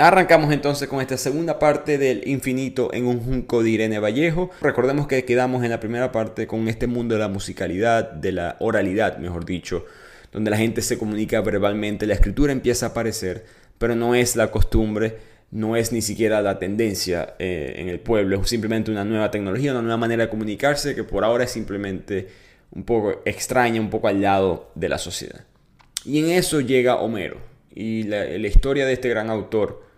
Arrancamos entonces con esta segunda parte del infinito en un junco de Irene Vallejo. Recordemos que quedamos en la primera parte con este mundo de la musicalidad, de la oralidad, mejor dicho, donde la gente se comunica verbalmente, la escritura empieza a aparecer, pero no es la costumbre, no es ni siquiera la tendencia eh, en el pueblo, es simplemente una nueva tecnología, una nueva manera de comunicarse que por ahora es simplemente un poco extraña, un poco al lado de la sociedad. Y en eso llega Homero. Y la, historia de este gran autor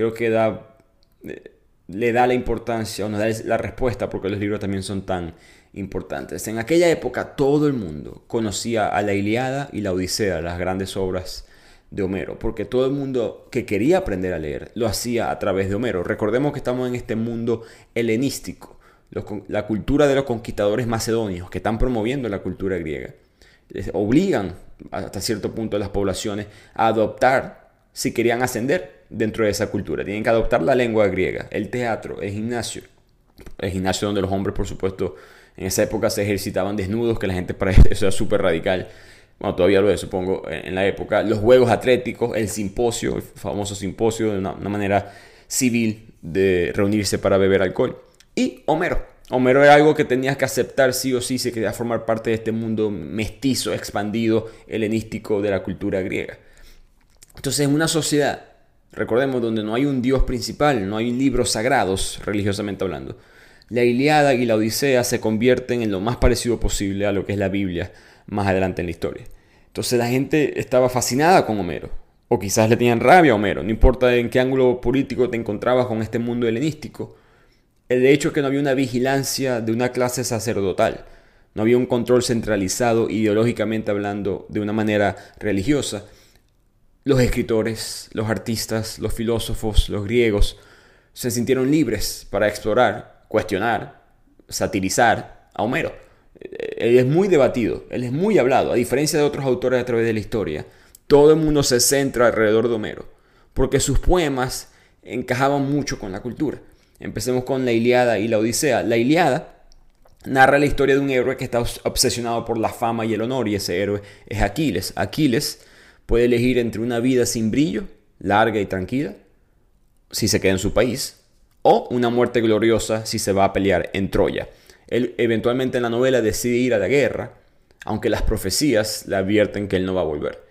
creo que da, eh, le da la importancia o nos da la respuesta porque los libros también son tan importantes. En aquella época todo el mundo conocía a la Iliada y la Odisea, las grandes obras de Homero, porque todo el mundo que quería aprender a leer lo hacía a través de Homero. Recordemos que estamos en este mundo helenístico, la cultura de los conquistadores macedonios que están promoviendo la cultura griega. Les obligan hasta cierto punto a las poblaciones a adoptar si querían ascender dentro de esa cultura. Tienen que adoptar la lengua griega, el teatro, el gimnasio. El gimnasio donde los hombres, por supuesto, en esa época se ejercitaban desnudos, que la gente para eso era súper radical bueno, todavía lo es, supongo, en la época, los juegos atléticos, el simposio, el famoso simposio, de una, manera civil de reunirse para beber alcohol. Y Homero. Homero era algo que tenías que aceptar sí o sí si querías formar parte de este mundo mestizo, expandido, helenístico de la cultura griega. Entonces, en una sociedad, recordemos, donde no hay un dios principal, no hay libros sagrados, religiosamente hablando, la Iliada y la Odisea se convierten en lo más parecido posible a lo que es la Biblia más adelante en la historia. Entonces la gente estaba fascinada con Homero, o quizás le tenían rabia a Homero, no importa en qué ángulo político te encontrabas con este mundo helenístico. El hecho es que no había una vigilancia de una clase sacerdotal, no había un control centralizado ideológicamente hablando de una manera religiosa. Los escritores, los artistas, los filósofos, los griegos se sintieron libres para explorar, cuestionar, satirizar a Homero él es muy debatido, él es muy hablado, a diferencia de otros autores a través de la historia. Todo el mundo se centra alrededor de Homero, porque sus poemas encajaban mucho con la cultura. Empecemos con la Iliada y la Odisea. La Iliada narra la historia de un héroe que está obsesionado por la fama y el honor, y ese héroe es Aquiles. Aquiles puede elegir entre una vida sin brillo, larga y tranquila, si se queda en su país, o una muerte gloriosa si se va a pelear en Troya. Él eventualmente en la novela decide ir a la guerra, aunque las profecías le advierten que él no va a volver.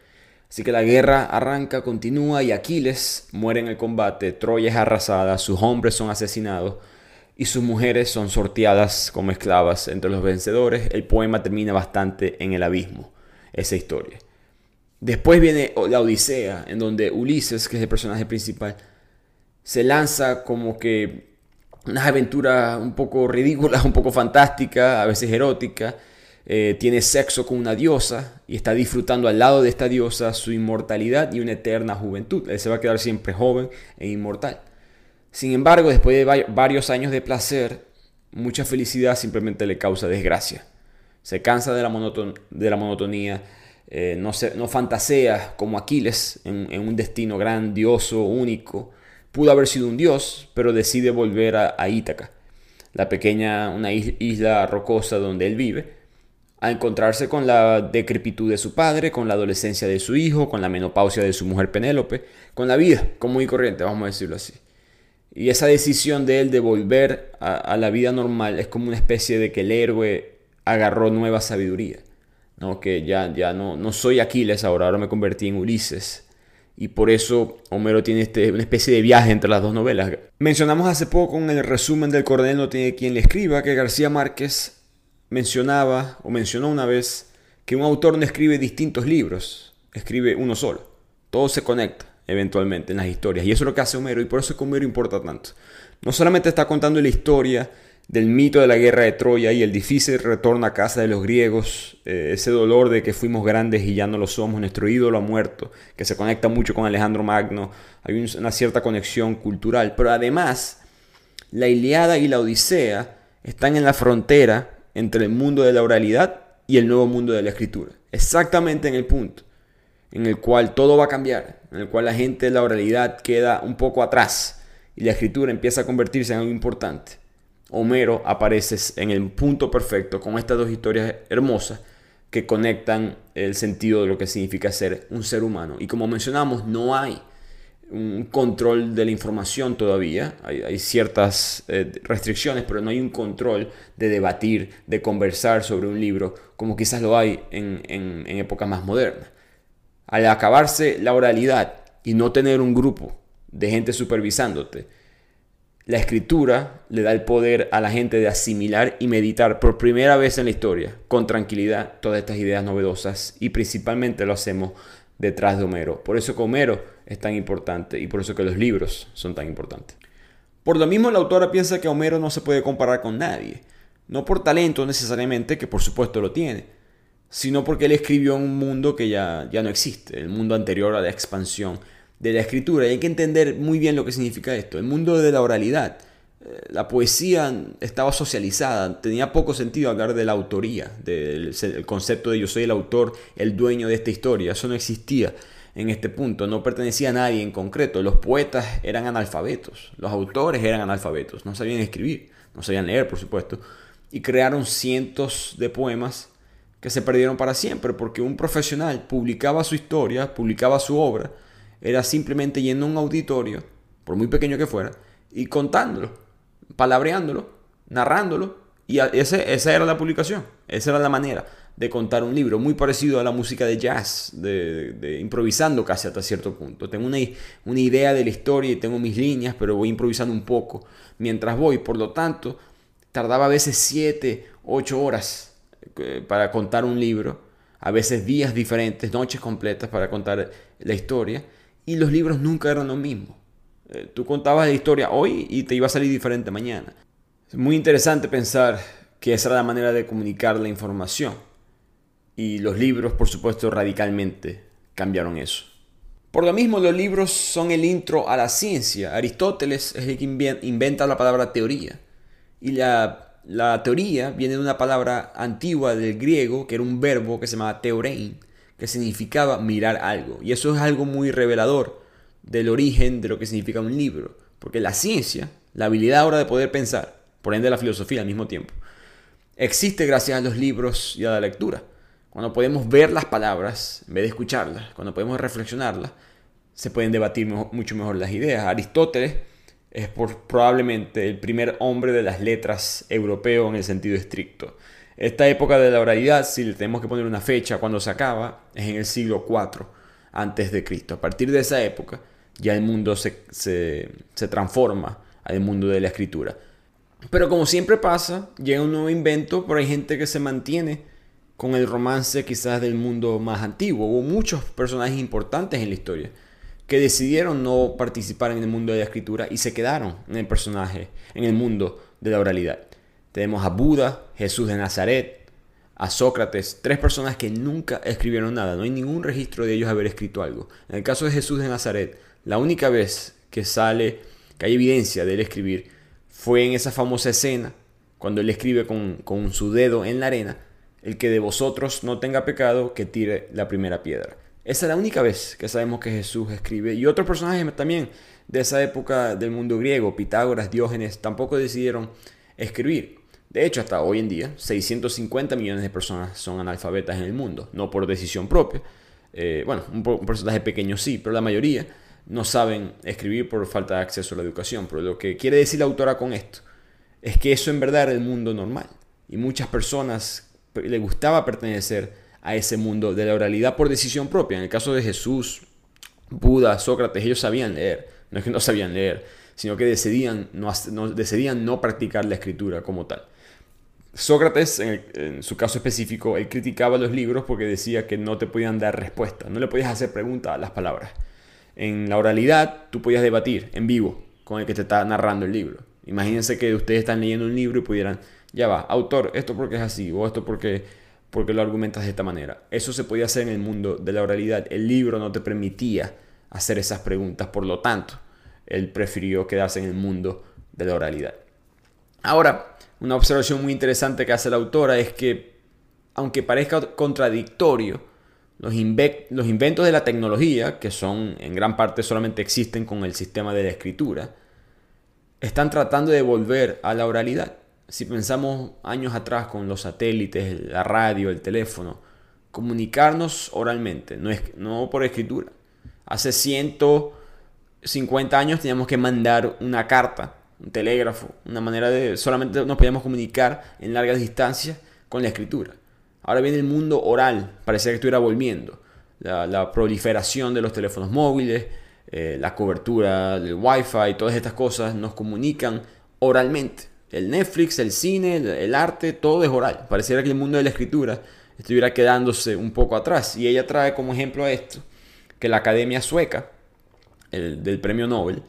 Así que la guerra arranca, continúa y Aquiles muere en el combate, Troya es arrasada, sus hombres son asesinados y sus mujeres son sorteadas como esclavas entre los vencedores. El poema termina bastante en el abismo, esa historia. Después viene la Odisea, en donde Ulises, que es el personaje principal, se lanza como que unas aventuras un poco ridículas, un poco fantásticas, a veces eróticas. Eh, tiene sexo con una diosa y está disfrutando al lado de esta diosa su inmortalidad y una eterna juventud. Él se va a quedar siempre joven e inmortal. Sin embargo, después de varios años de placer, mucha felicidad simplemente le causa desgracia. Se cansa de la, de la monotonía, eh, no, se, no fantasea como Aquiles en un destino grandioso, único, Pudo haber sido un dios, pero decide volver a, Ítaca, la pequeña, una isla rocosa donde él vive, a encontrarse con la decrepitud de su padre, con la adolescencia de su hijo, con la menopausia de su mujer Penélope, con la vida común y corriente, vamos a decirlo así. Y esa decisión de él de volver a, la vida normal es como una especie de que el héroe agarró nueva sabiduría. ¿No? Que ya, ya no, no soy Aquiles ahora, ahora me convertí en Ulises y por eso Homero tiene este, una especie de viaje entre las dos novelas. Mencionamos hace poco en el resumen del Coronel no tiene quien le escriba que García Márquez mencionaba o mencionó una vez que un autor no escribe distintos libros, escribe uno solo. Todo se conecta eventualmente en las historias y eso es lo que hace Homero y por eso es que Homero importa tanto. No solamente está contando la historia del mito de la guerra de Troya y el difícil retorno a casa de los griegos, eh, ese dolor de que fuimos grandes y ya no lo somos, nuestro ídolo ha muerto, que se conecta mucho con Alejandro Magno, hay una cierta conexión cultural, pero además la Iliada y la Odisea están en la frontera entre el mundo de la oralidad y el nuevo mundo de la escritura, exactamente en el punto en el cual todo va a cambiar, en el cual la gente de la oralidad queda un poco atrás y la escritura empieza a convertirse en algo importante. Homero aparece en el punto perfecto con estas dos historias hermosas que conectan el sentido de lo que significa ser un ser humano. Y como mencionamos, no hay un control de la información todavía. Hay, ciertas eh, restricciones, pero no hay un control de debatir, de conversar sobre un libro, como quizás lo hay en, en, en épocas más modernas. Al acabarse la oralidad y no tener un grupo de gente supervisándote, la escritura le da el poder a la gente de asimilar y meditar por primera vez en la historia, con tranquilidad, todas estas ideas novedosas y principalmente lo hacemos detrás de Homero. Por eso que Homero es tan importante y por eso que los libros son tan importantes. Por lo mismo la autora piensa que Homero no se puede comparar con nadie, no por talento necesariamente, que por supuesto lo tiene, sino porque él escribió un mundo que ya, ya no existe, el mundo anterior a la expansión de la escritura. Y hay que entender muy bien lo que significa esto. El mundo de la oralidad. Eh, la poesía estaba socializada, tenía poco sentido hablar de la autoría, del concepto de yo soy el autor, el dueño de esta historia. Eso no existía en este punto, no pertenecía a nadie en concreto. Los poetas eran analfabetos, los autores eran analfabetos, no sabían escribir, no sabían leer, por supuesto, y crearon cientos de poemas que se perdieron para siempre, porque un profesional publicaba su historia, publicaba su obra, era simplemente yendo a un auditorio, por muy pequeño que fuera, y contándolo, palabreándolo, narrándolo, y ese, esa era la publicación, esa era la manera de contar un libro, muy parecido a la música de jazz, de, improvisando casi hasta cierto punto. Tengo una, una idea de la historia y tengo mis líneas, pero voy improvisando un poco mientras voy, por lo tanto, tardaba a veces 7, 8 horas eh, para contar un libro, a veces días diferentes, noches completas para contar la historia y los libros nunca eran lo mismo. Eh, tú contabas la historia hoy y te iba a salir diferente mañana. Es muy interesante pensar que esa era la manera de comunicar la información. Y los libros, por supuesto, radicalmente cambiaron eso. Por lo mismo, los libros son el intro a la ciencia. Aristóteles es el que inventa la palabra teoría. Y la, la teoría viene de una palabra antigua del griego, que era un verbo que se llamaba teorein, que significaba mirar algo. Y eso es algo muy revelador del origen de lo que significa un libro. Porque la ciencia, la habilidad ahora de poder pensar, por ende la filosofía al mismo tiempo, existe gracias a los libros y a la lectura. Cuando podemos ver las palabras en vez de escucharlas, cuando podemos reflexionarlas, se pueden debatir mucho mejor las ideas. Aristóteles es por, probablemente el primer hombre de las letras europeo en el sentido estricto. Esta época de la oralidad, si le tenemos que poner una fecha cuando se acaba, es en el siglo IV antes de Cristo. A partir de esa época ya el mundo se, se transforma al mundo de la escritura. Pero como siempre pasa, llega un nuevo invento, pero hay gente que se mantiene con el romance quizás del mundo más antiguo. Hubo muchos personajes importantes en la historia que decidieron no participar en el mundo de la escritura y se quedaron en el personaje, en el mundo de la oralidad. Tenemos a Buda, Jesús de Nazaret, a Sócrates, tres personas que nunca escribieron nada, no hay ningún registro de ellos haber escrito algo. En el caso de Jesús de Nazaret, la única vez que sale, que hay evidencia de él escribir, fue en esa famosa escena, cuando él escribe con, con su dedo en la arena, el que de vosotros no tenga pecado, que tire la primera piedra. Esa es la única vez que sabemos que Jesús escribe. Y otros personajes también de esa época del mundo griego, Pitágoras, Diógenes, tampoco decidieron escribir. De hecho, hasta hoy en día, 650 millones de personas son analfabetas en el mundo, no por decisión propia. Eh, bueno, un, porcentaje pequeño sí, pero la mayoría no saben escribir por falta de acceso a la educación. Pero lo que quiere decir la autora con esto es que eso en verdad era el mundo normal. Y muchas personas le gustaba pertenecer a ese mundo de la oralidad por decisión propia. En el caso de Jesús, Buda, Sócrates, ellos sabían leer. No es que no sabían leer, sino que decidían decidían no practicar la escritura como tal. Sócrates, en, su caso específico, él criticaba los libros porque decía que no te podían dar respuesta, no le podías hacer preguntas a las palabras. En la oralidad, tú podías debatir en vivo con el que te está narrando el libro. Imagínense que ustedes están leyendo un libro y pudieran, ya va, autor, esto porque es así, o esto porque, porque lo argumentas de esta manera. Eso se podía hacer en el mundo de la oralidad. El libro no te permitía hacer esas preguntas, por lo tanto, él prefirió quedarse en el mundo de la oralidad. Ahora, una observación muy interesante que hace la autora es que, aunque parezca contradictorio, los, inventos de la tecnología, que son en gran parte solamente existen con el sistema de la escritura, están tratando de volver a la oralidad. Si pensamos años atrás con los satélites, la radio, el teléfono, comunicarnos oralmente, no, es, no por escritura. Hace ciento 50 años teníamos que mandar una carta, un telégrafo, una manera de solamente nos podíamos comunicar en largas distancias con la escritura. Ahora viene el mundo oral, parecía que estuviera volviendo. La, proliferación de los teléfonos móviles, eh, la cobertura del wifi, todas estas cosas nos comunican oralmente. El Netflix, el cine, el, arte, todo es oral. Pareciera que el mundo de la escritura estuviera quedándose un poco atrás. Y ella trae como ejemplo esto, que la Academia Sueca, el, del Premio Nobel,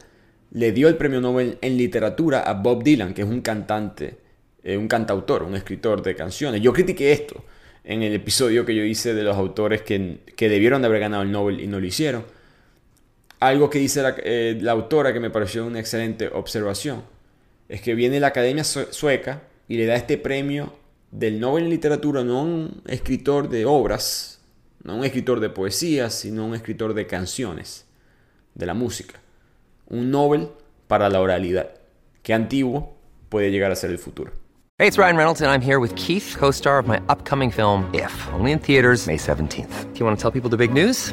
le dio el Premio Nobel en literatura a Bob Dylan, que es un cantante, eh, un cantautor, un escritor de canciones. Yo critiqué esto en el episodio que yo hice de los autores que, debieron de haber ganado el Nobel y no lo hicieron. Algo que dice la, eh, autora que me pareció una excelente observación es que viene la Academia Sueca y le da este premio del Nobel en Literatura no a un escritor de obras, no a un escritor de poesía, sino a un escritor de canciones, de la música. Un Nobel para la oralidad. que antiguo puede llegar a ser el futuro. Hey, it's Ryan Reynolds and I'm here with Keith, co-star of my upcoming film If, only in theaters May 17th. Do you want to tell people the big news?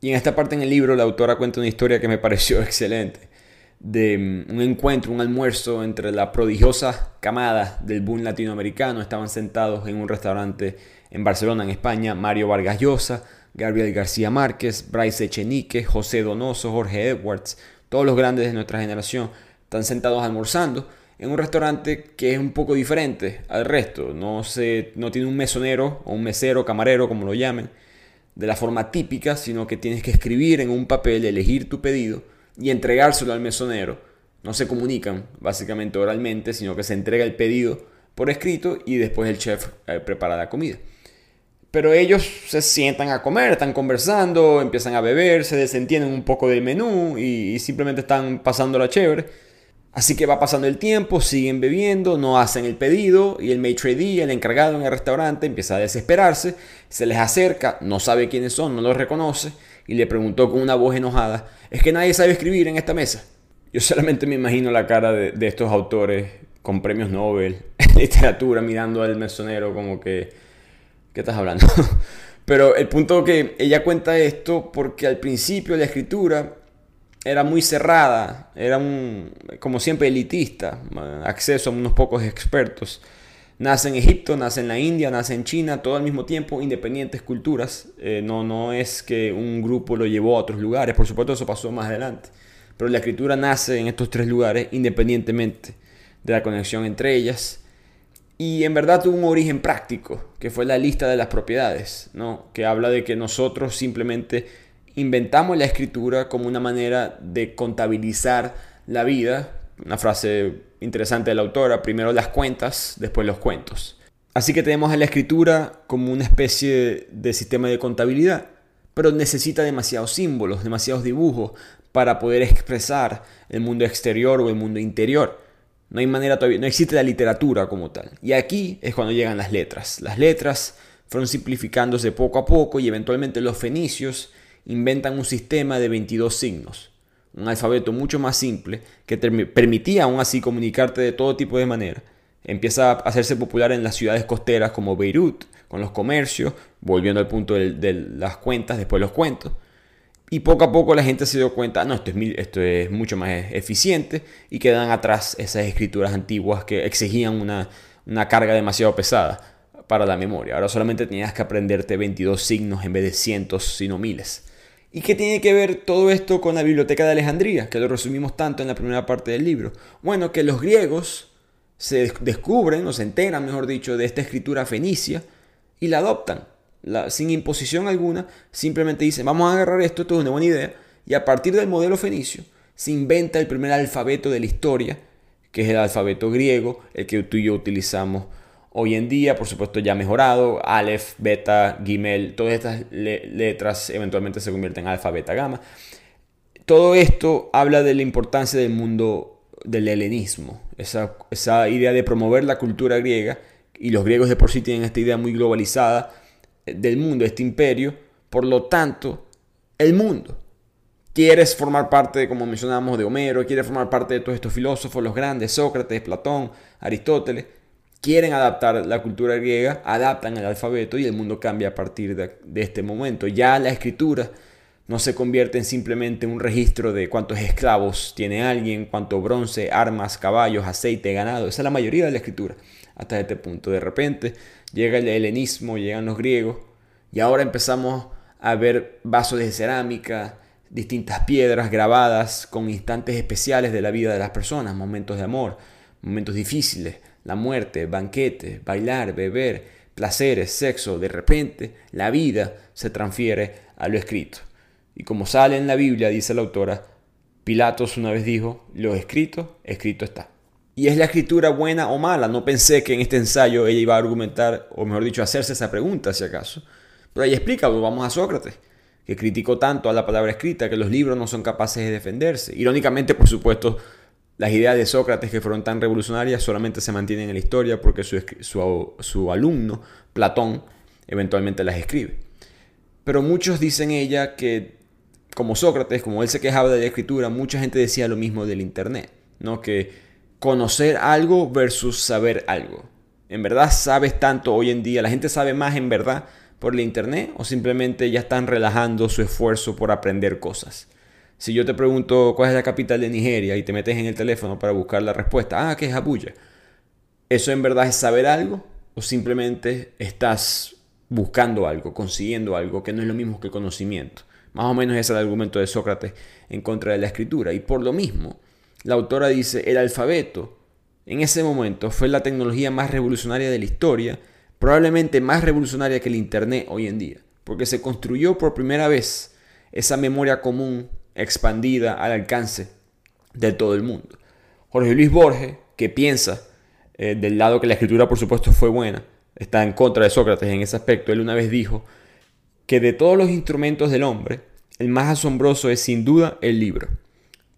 Y en esta parte en el libro la autora cuenta una historia que me pareció excelente, de mm, un encuentro, un almuerzo entre la prodigiosa camada del boom latinoamericano. Estaban sentados en un restaurante en Barcelona, en España, Mario Vargas Llosa, Gabriel García Márquez, Bryce Echenique, José Donoso, Jorge Edwards, todos los grandes de nuestra generación están sentados almorzando en un restaurante que es un poco diferente al resto. No, se, no tiene un mesonero o un mesero, camarero, como lo llamen de la forma típica, sino que tienes que escribir en un papel, elegir tu pedido y entregárselo al mesonero. No se comunican básicamente oralmente, sino que se entrega el pedido por escrito y después el chef eh, prepara la comida. Pero ellos se sientan a comer, están conversando, empiezan a beber, se desentienden un poco del menú y, y simplemente están pasando la chévere. Así que va pasando el tiempo, siguen bebiendo, no hacen el pedido y el maitre d', el encargado en el restaurante, empieza a desesperarse, se les acerca, no sabe quiénes son, no los reconoce y le preguntó con una voz enojada, ¿es que nadie sabe escribir en esta mesa? Yo solamente me imagino la cara de, estos autores con premios Nobel literatura mirando al mesonero como que, ¿qué estás hablando? Pero el punto que ella cuenta esto porque al principio la escritura era muy cerrada, era un, como siempre elitista, acceso a unos pocos expertos. Nace en Egipto, nace en la India, nace en China, todo al mismo tiempo, independientes culturas. Eh, no, no es que un grupo lo llevó a otros lugares, por supuesto eso pasó más adelante. Pero la escritura nace en estos tres lugares independientemente de la conexión entre ellas. Y en verdad tuvo un origen práctico, que fue la lista de las propiedades, ¿no? que habla de que nosotros simplemente inventamos la escritura como una manera de contabilizar la vida. Una frase interesante de la autora, primero las cuentas, después los cuentos. Así que tenemos a la escritura como una especie de sistema de contabilidad, pero necesita demasiados símbolos, demasiados dibujos para poder expresar el mundo exterior o el mundo interior. No hay manera todavía, no existe la literatura como tal. Y aquí es cuando llegan las letras. Las letras fueron simplificándose poco a poco y eventualmente los fenicios inventan un sistema de 22 signos, un alfabeto mucho más simple que permitía aún así comunicarte de todo tipo de manera. Empieza a hacerse popular en las ciudades costeras como Beirut, con los comercios, volviendo al punto de, las cuentas, después los cuentos. Y poco a poco la gente se dio cuenta, no, esto es, mucho más eficiente y quedan atrás esas escrituras antiguas que exigían una, una carga demasiado pesada para la memoria. Ahora solamente tenías que aprenderte 22 signos en vez de cientos, sino miles. ¿Y qué tiene que ver todo esto con la biblioteca de Alejandría, que lo resumimos tanto en la primera parte del libro? Bueno, que los griegos se descubren o se enteran, mejor dicho, de esta escritura fenicia y la adoptan. sin imposición alguna, simplemente dicen, vamos a agarrar esto, esto es una buena idea, y a partir del modelo fenicio se inventa el primer alfabeto de la historia, que es el alfabeto griego, el que tú y yo utilizamos hoy en día, por supuesto ya mejorado, Aleph, Beta, Gimel, todas estas letras eventualmente se convierten en alfa, beta, gamma. Todo esto habla de la importancia del mundo del helenismo, esa, idea de promover la cultura griega, y los griegos de por sí tienen esta idea muy globalizada del mundo, este imperio, por lo tanto, el mundo. Quieres formar parte, como mencionamos, de Homero, quieres formar parte de todos estos filósofos, los grandes, Sócrates, Platón, Aristóteles, quieren adaptar la cultura griega, adaptan el alfabeto y el mundo cambia a partir de, este momento. Ya la escritura no se convierte en simplemente un registro de cuántos esclavos tiene alguien, cuánto bronce, armas, caballos, aceite, ganado. Esa es la mayoría de la escritura hasta este punto. De repente llega el helenismo, llegan los griegos y ahora empezamos a ver vasos de cerámica, distintas piedras grabadas con instantes especiales de la vida de las personas, momentos de amor, momentos difíciles, la muerte, banquetes, bailar, beber, placeres, sexo. De repente la vida se transfiere a lo escrito. Y como sale en la Biblia, dice la autora, Pilatos una vez dijo, lo escrito, escrito está. ¿Y es la escritura buena o mala? No pensé que en este ensayo ella iba a argumentar, o mejor dicho, hacerse esa pregunta, si acaso. Pero ella explica, vamos a Sócrates que criticó tanto a la palabra escrita que los libros no son capaces de defenderse. Irónicamente, por supuesto, las ideas de Sócrates que fueron tan revolucionarias solamente se mantienen en la historia porque su, su, alumno, Platón, eventualmente las escribe. Pero muchos dicen ella que, como Sócrates, como él se quejaba de la escritura, mucha gente decía lo mismo del Internet, ¿no? Que conocer algo versus saber algo. En verdad sabes tanto hoy en día, la gente sabe más en verdad por la internet o simplemente ya están relajando su esfuerzo por aprender cosas. Si yo te pregunto cuál es la capital de Nigeria y te metes en el teléfono para buscar la respuesta, ah, que es Abuya. ¿Eso en verdad es saber algo o simplemente estás buscando algo, consiguiendo algo que no es lo mismo que conocimiento? Más o menos ese es el argumento de Sócrates en contra de la escritura. Y por lo mismo, la autora dice, el alfabeto en ese momento fue la tecnología más revolucionaria de la historia probablemente más revolucionaria que el Internet hoy en día, porque se construyó por primera vez esa memoria común expandida al alcance de todo el mundo. Jorge Luis Borges, que piensa eh, del lado que la escritura por supuesto fue buena, está en contra de Sócrates en ese aspecto, él una vez dijo que de todos los instrumentos del hombre, el más asombroso es sin duda el libro.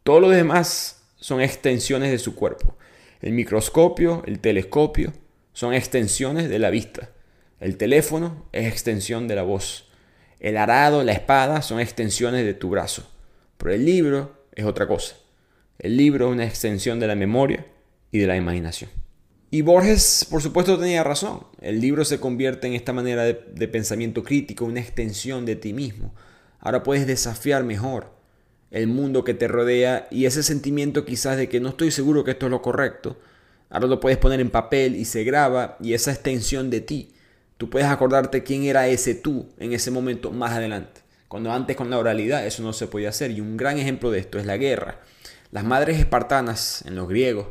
Todos los demás son extensiones de su cuerpo. El microscopio, el telescopio, son extensiones de la vista. El teléfono es extensión de la voz. El arado, la espada son extensiones de tu brazo. Pero el libro es otra cosa. El libro es una extensión de la memoria y de la imaginación. Y Borges, por supuesto, tenía razón. El libro se convierte en esta manera de, pensamiento crítico, una extensión de ti mismo. Ahora puedes desafiar mejor el mundo que te rodea y ese sentimiento quizás de que no estoy seguro que esto es lo correcto, Ahora lo puedes poner en papel y se graba y esa extensión de ti. Tú puedes acordarte quién era ese tú en ese momento más adelante. Cuando antes con la oralidad eso no se podía hacer. Y un gran ejemplo de esto es la guerra. Las madres espartanas en los griegos,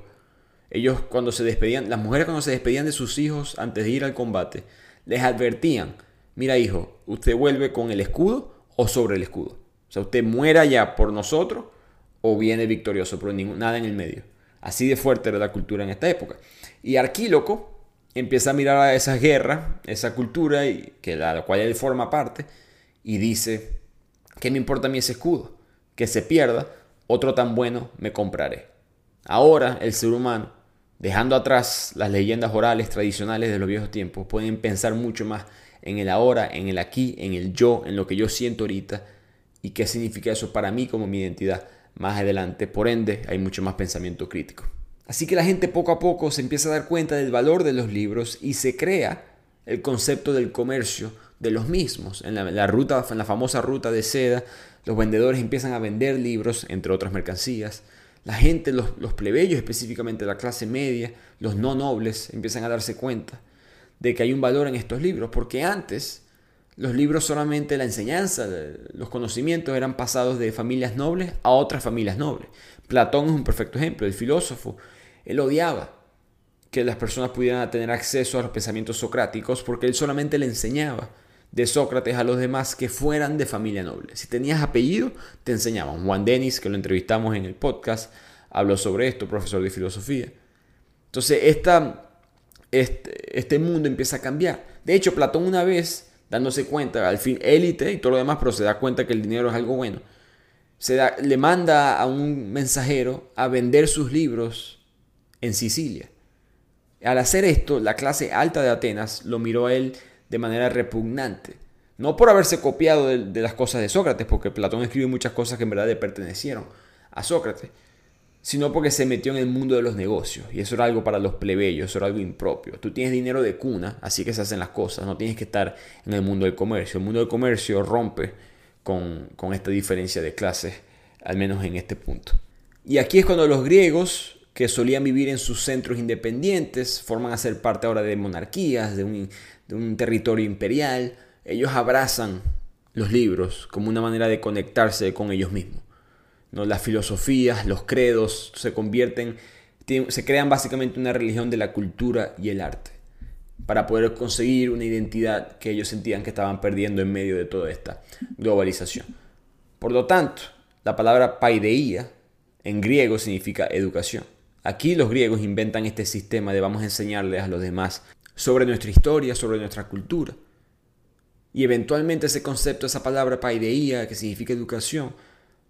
ellos cuando se despedían, las mujeres cuando se despedían de sus hijos antes de ir al combate, les advertían, mira hijo, usted vuelve con el escudo o sobre el escudo. O sea, usted muera ya por nosotros o viene victorioso, pero nada en el medio. Así de fuerte era la cultura en esta época. Y Arquíloco empieza a mirar a esa guerra, esa cultura, y, que la, la cual él forma parte, y dice, ¿qué me importa a mí ese escudo? Que se pierda, otro tan bueno me compraré. Ahora el ser humano, dejando atrás las leyendas orales tradicionales de los viejos tiempos, pueden pensar mucho más en el ahora, en el aquí, en el yo, en lo que yo siento ahorita y qué significa eso para mí como mi identidad más adelante. Por ende, hay mucho más pensamiento crítico. Así que la gente poco a poco se empieza a dar cuenta del valor de los libros y se crea el concepto del comercio de los mismos. En la, ruta, en la famosa ruta de seda, los vendedores empiezan a vender libros, entre otras mercancías. La gente, los, los plebeyos, específicamente la clase media, los no nobles, empiezan a darse cuenta de que hay un valor en estos libros, porque antes los libros solamente la enseñanza, los conocimientos eran pasados de familias nobles a otras familias nobles. Platón es un perfecto ejemplo, el filósofo. Él odiaba que las personas pudieran tener acceso a los pensamientos socráticos porque él solamente le enseñaba de Sócrates a los demás que fueran de familia noble. Si tenías apellido, te enseñaban. Juan Denis, que lo entrevistamos en el podcast, habló sobre esto, profesor de filosofía. Entonces, esta, este, este mundo empieza a cambiar. De hecho, Platón una vez, dándose cuenta, al fin élite y todo lo demás, pero se da cuenta que el dinero es algo bueno, se da, le manda a un mensajero a vender sus libros en Sicilia. Al hacer esto, la clase alta de Atenas lo miró a él de manera repugnante. No por haberse copiado de, las cosas de Sócrates, porque Platón escribe muchas cosas que en verdad le pertenecieron a Sócrates, sino porque se metió en el mundo de los negocios. Y eso era algo para los plebeyos, eso era algo impropio. Tú tienes dinero de cuna, así que se hacen las cosas, no tienes que estar en el mundo del comercio. El mundo del comercio rompe con, con esta diferencia de clases, al menos en este punto. Y aquí es cuando los griegos que solían vivir en sus centros independientes, forman a ser parte ahora de monarquías, de un, de un territorio imperial, ellos abrazan los libros como una manera de conectarse con ellos mismos. ¿no? Las filosofías, los credos se convierten, se crean básicamente una religión de la cultura y el arte, para poder conseguir una identidad que ellos sentían que estaban perdiendo en medio de toda esta globalización. Por lo tanto, la palabra paideía en griego significa educación. Aquí los griegos inventan este sistema de vamos a enseñarles a los demás sobre nuestra historia, sobre nuestra cultura. Y eventualmente ese concepto, esa palabra paideía, que significa educación,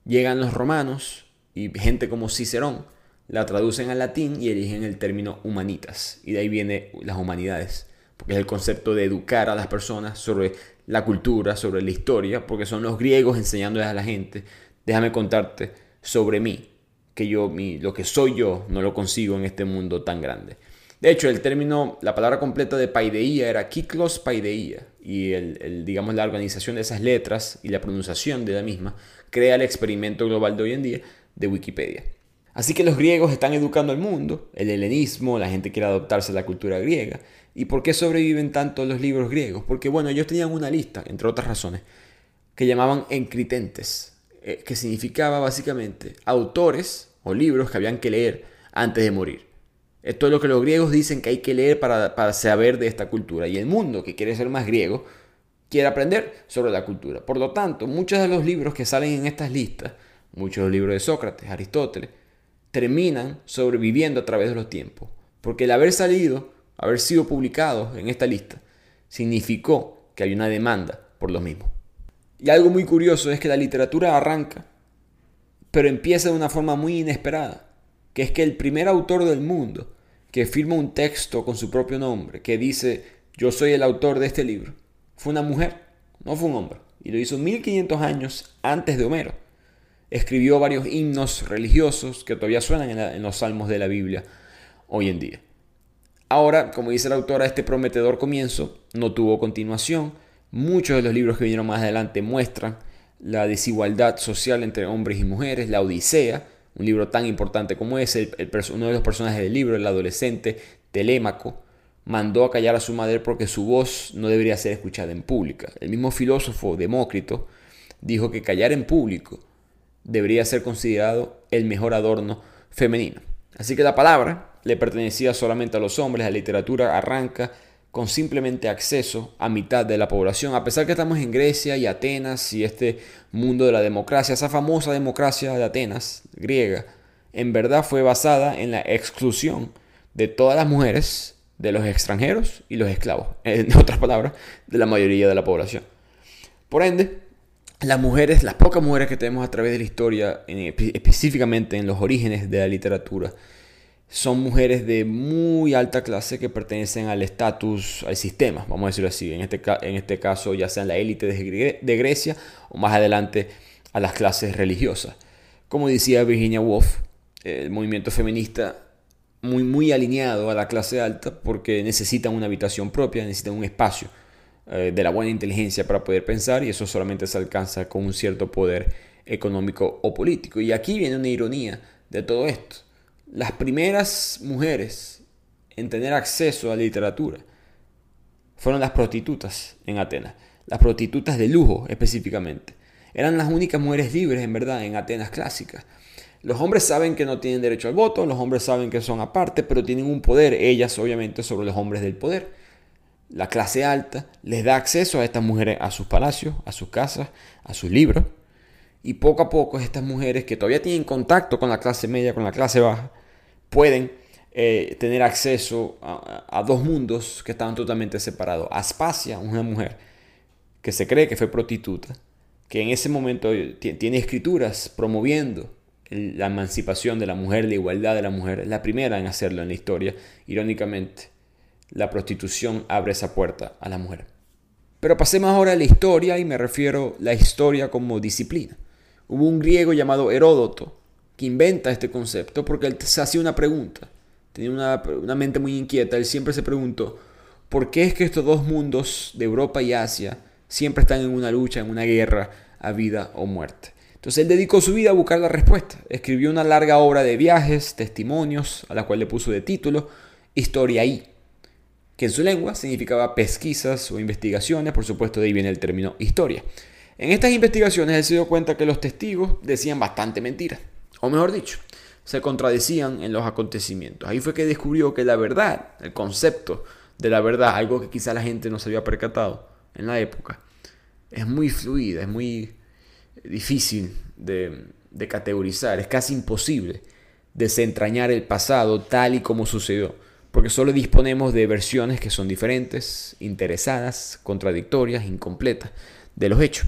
llegan los romanos y gente como Cicerón la traducen al latín y eligen el término humanitas. Y de ahí viene las humanidades, porque es el concepto de educar a las personas sobre la cultura, sobre la historia, porque son los griegos enseñándoles a la gente, déjame contarte sobre mí, que yo, mi, lo que soy yo, no lo consigo en este mundo tan grande. De hecho, el término, la palabra completa de paideía era kiklos paideía. Y el, digamos, la organización de esas letras y la pronunciación de la misma crea el experimento global de hoy en día de Wikipedia. Así que los griegos están educando al mundo, el helenismo, la gente quiere adoptarse a la cultura griega. ¿Y por qué sobreviven tanto los libros griegos? Porque, bueno, ellos tenían una lista, entre otras razones, que llamaban encritentes, eh, que significaba básicamente autores o libros que habían que leer antes de morir. Esto es lo que los griegos dicen que hay que leer para, saber de esta cultura. Y el mundo, que quiere ser más griego, quiere aprender sobre la cultura. Por lo tanto, muchos de los libros que salen en estas listas, muchos de los libros de Sócrates, Aristóteles, terminan sobreviviendo a través de los tiempos. Porque el haber salido, haber sido publicados en esta lista, significó que hay una demanda por lo mismo. Y algo muy curioso es que la literatura arranca, pero empieza de una forma muy inesperada, que es que el primer autor del mundo que firma un texto con su propio nombre, que dice, yo soy el autor de este libro, fue una mujer, no fue un hombre. Y lo hizo 1500 años antes de Homero. Escribió varios himnos religiosos que todavía suenan en, los salmos de la Biblia hoy en día. Ahora, como dice la autora, este prometedor comienzo no tuvo continuación. Muchos de los libros que vinieron más adelante muestran la desigualdad social entre hombres y mujeres, la Odisea, un libro tan importante como ese, uno de los personajes del libro, el adolescente Telémaco, mandó a callar a su madre porque su voz no debería ser escuchada en pública. El mismo filósofo Demócrito dijo que callar en público debería ser considerado el mejor adorno femenino. Así que la palabra le pertenecía solamente a los hombres, la literatura arranca con simplemente acceso a mitad de la población, a pesar que estamos en Grecia y Atenas y este mundo de la democracia, esa famosa democracia de Atenas, griega, en verdad fue basada en la exclusión de todas las mujeres, de los extranjeros y los esclavos, en otras palabras, de la mayoría de la población. Por ende, las mujeres, las pocas mujeres que tenemos a través de la historia, específicamente en los orígenes de la literatura, son mujeres de muy alta clase que pertenecen al estatus, al sistema, vamos a decirlo así, en este, en este caso ya sea en la élite de, Grecia o más adelante a las clases religiosas. Como decía Virginia Woolf, el movimiento feminista muy, muy alineado a la clase alta porque necesitan una habitación propia, necesitan un espacio eh, de la buena inteligencia para poder pensar y eso solamente se alcanza con un cierto poder económico o político. Y aquí viene una ironía de todo esto las primeras mujeres en tener acceso a la literatura fueron las prostitutas en Atenas, las prostitutas de lujo específicamente. Eran las únicas mujeres libres, en verdad, en Atenas clásicas. Los hombres saben que no tienen derecho al voto, los hombres saben que son aparte, pero tienen un poder, ellas obviamente, sobre los hombres del poder. La clase alta les da acceso a estas mujeres a sus palacios, a sus casas, a sus libros. Y poco a poco estas mujeres que todavía tienen contacto con la clase media, con la clase baja, pueden eh, tener acceso a, dos mundos que estaban totalmente separados. Aspasia, una mujer que se cree que fue prostituta, que en ese momento tiene escrituras promoviendo la emancipación de la mujer, la igualdad de la mujer, la primera en hacerlo en la historia. Irónicamente, la prostitución abre esa puerta a la mujer. Pero pasemos ahora a la historia y me refiero a la historia como disciplina. Hubo un griego llamado Heródoto que inventa este concepto porque él se hacía una pregunta. Tenía una, una mente muy inquieta. Él siempre se preguntó, ¿por qué es que estos dos mundos de Europa y Asia siempre están en una lucha, en una guerra a vida o muerte? Entonces él dedicó su vida a buscar la respuesta. Escribió una larga obra de viajes, testimonios, a la cual le puso de título Historia I, que en su lengua significaba pesquisas o investigaciones, por supuesto de ahí viene el término historia. En estas investigaciones él se dio cuenta que los testigos decían bastante mentiras, o mejor dicho, se contradecían en los acontecimientos. Ahí fue que descubrió que la verdad, el concepto de la verdad, algo que quizá la gente no se había percatado en la época, es muy fluida, es muy difícil de, categorizar, es casi imposible desentrañar el pasado tal y como sucedió, porque solo disponemos de versiones que son diferentes, interesadas, contradictorias, incompletas de los hechos.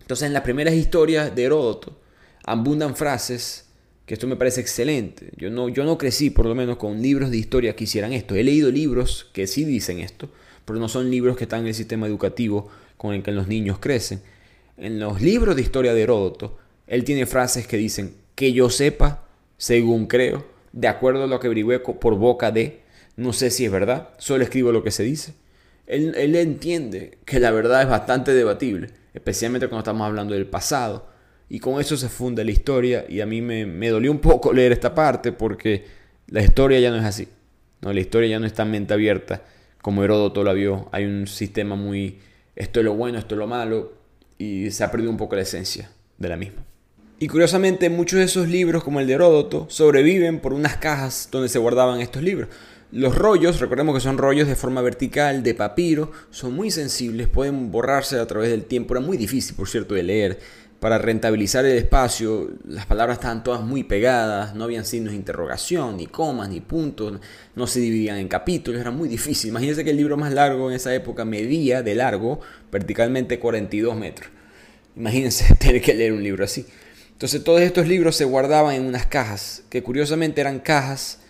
Entonces en las primeras historias de Heródoto abundan frases que esto me parece excelente. Yo no, yo no crecí por lo menos con libros de historia que hicieran esto. He leído libros que sí dicen esto, pero no son libros que están en el sistema educativo con el que los niños crecen en los libros de historia de Heródoto, él tiene frases que dicen que yo sepa, según creo, de acuerdo a lo que averigüé por boca de, no sé si es verdad, solo escribo lo que se dice. Él, entiende que la verdad es bastante debatible, especialmente cuando estamos hablando del pasado. Y con eso se funda la historia y a mí me, me dolió un poco leer esta parte porque la historia ya no es así. No, la historia ya no es tan mente abierta como Heródoto la vio. Hay un sistema muy, esto es lo bueno, esto es lo malo, y se ha perdido un poco la esencia de la misma. Y curiosamente muchos de esos libros, como el de Heródoto, sobreviven por unas cajas donde se guardaban estos libros. Los rollos, recordemos que son rollos de forma vertical, de papiro, son muy sensibles, pueden borrarse a través del tiempo. Era muy difícil, por cierto, de leer. Para rentabilizar el espacio, las palabras estaban todas muy pegadas, no habían signos de interrogación, ni comas, ni puntos, no se dividían en capítulos, era muy difícil. Imagínense que el libro más largo en esa época medía de largo verticalmente 42 metros. Imagínense tener que leer un libro así. Entonces todos estos libros se guardaban en unas cajas, que curiosamente eran cajas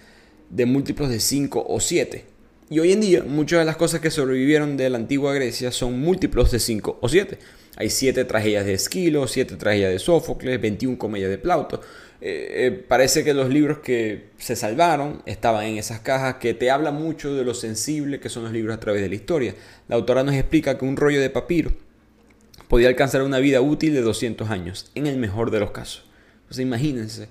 de múltiplos de 5 o 7. Y hoy en día muchas de las cosas que sobrevivieron de la antigua Grecia son múltiplos de 5 o 7. Hay siete tragedias de Esquilo, siete tragedias de Sófocles, 21 comedias de Plauto. Eh, eh, parece que los libros que se salvaron estaban en esas cajas que te habla mucho de lo sensible que son los libros a través de la historia. La autora nos explica que un rollo de papiro podía alcanzar una vida útil de 200 años, en el mejor de los casos. Entonces imagínense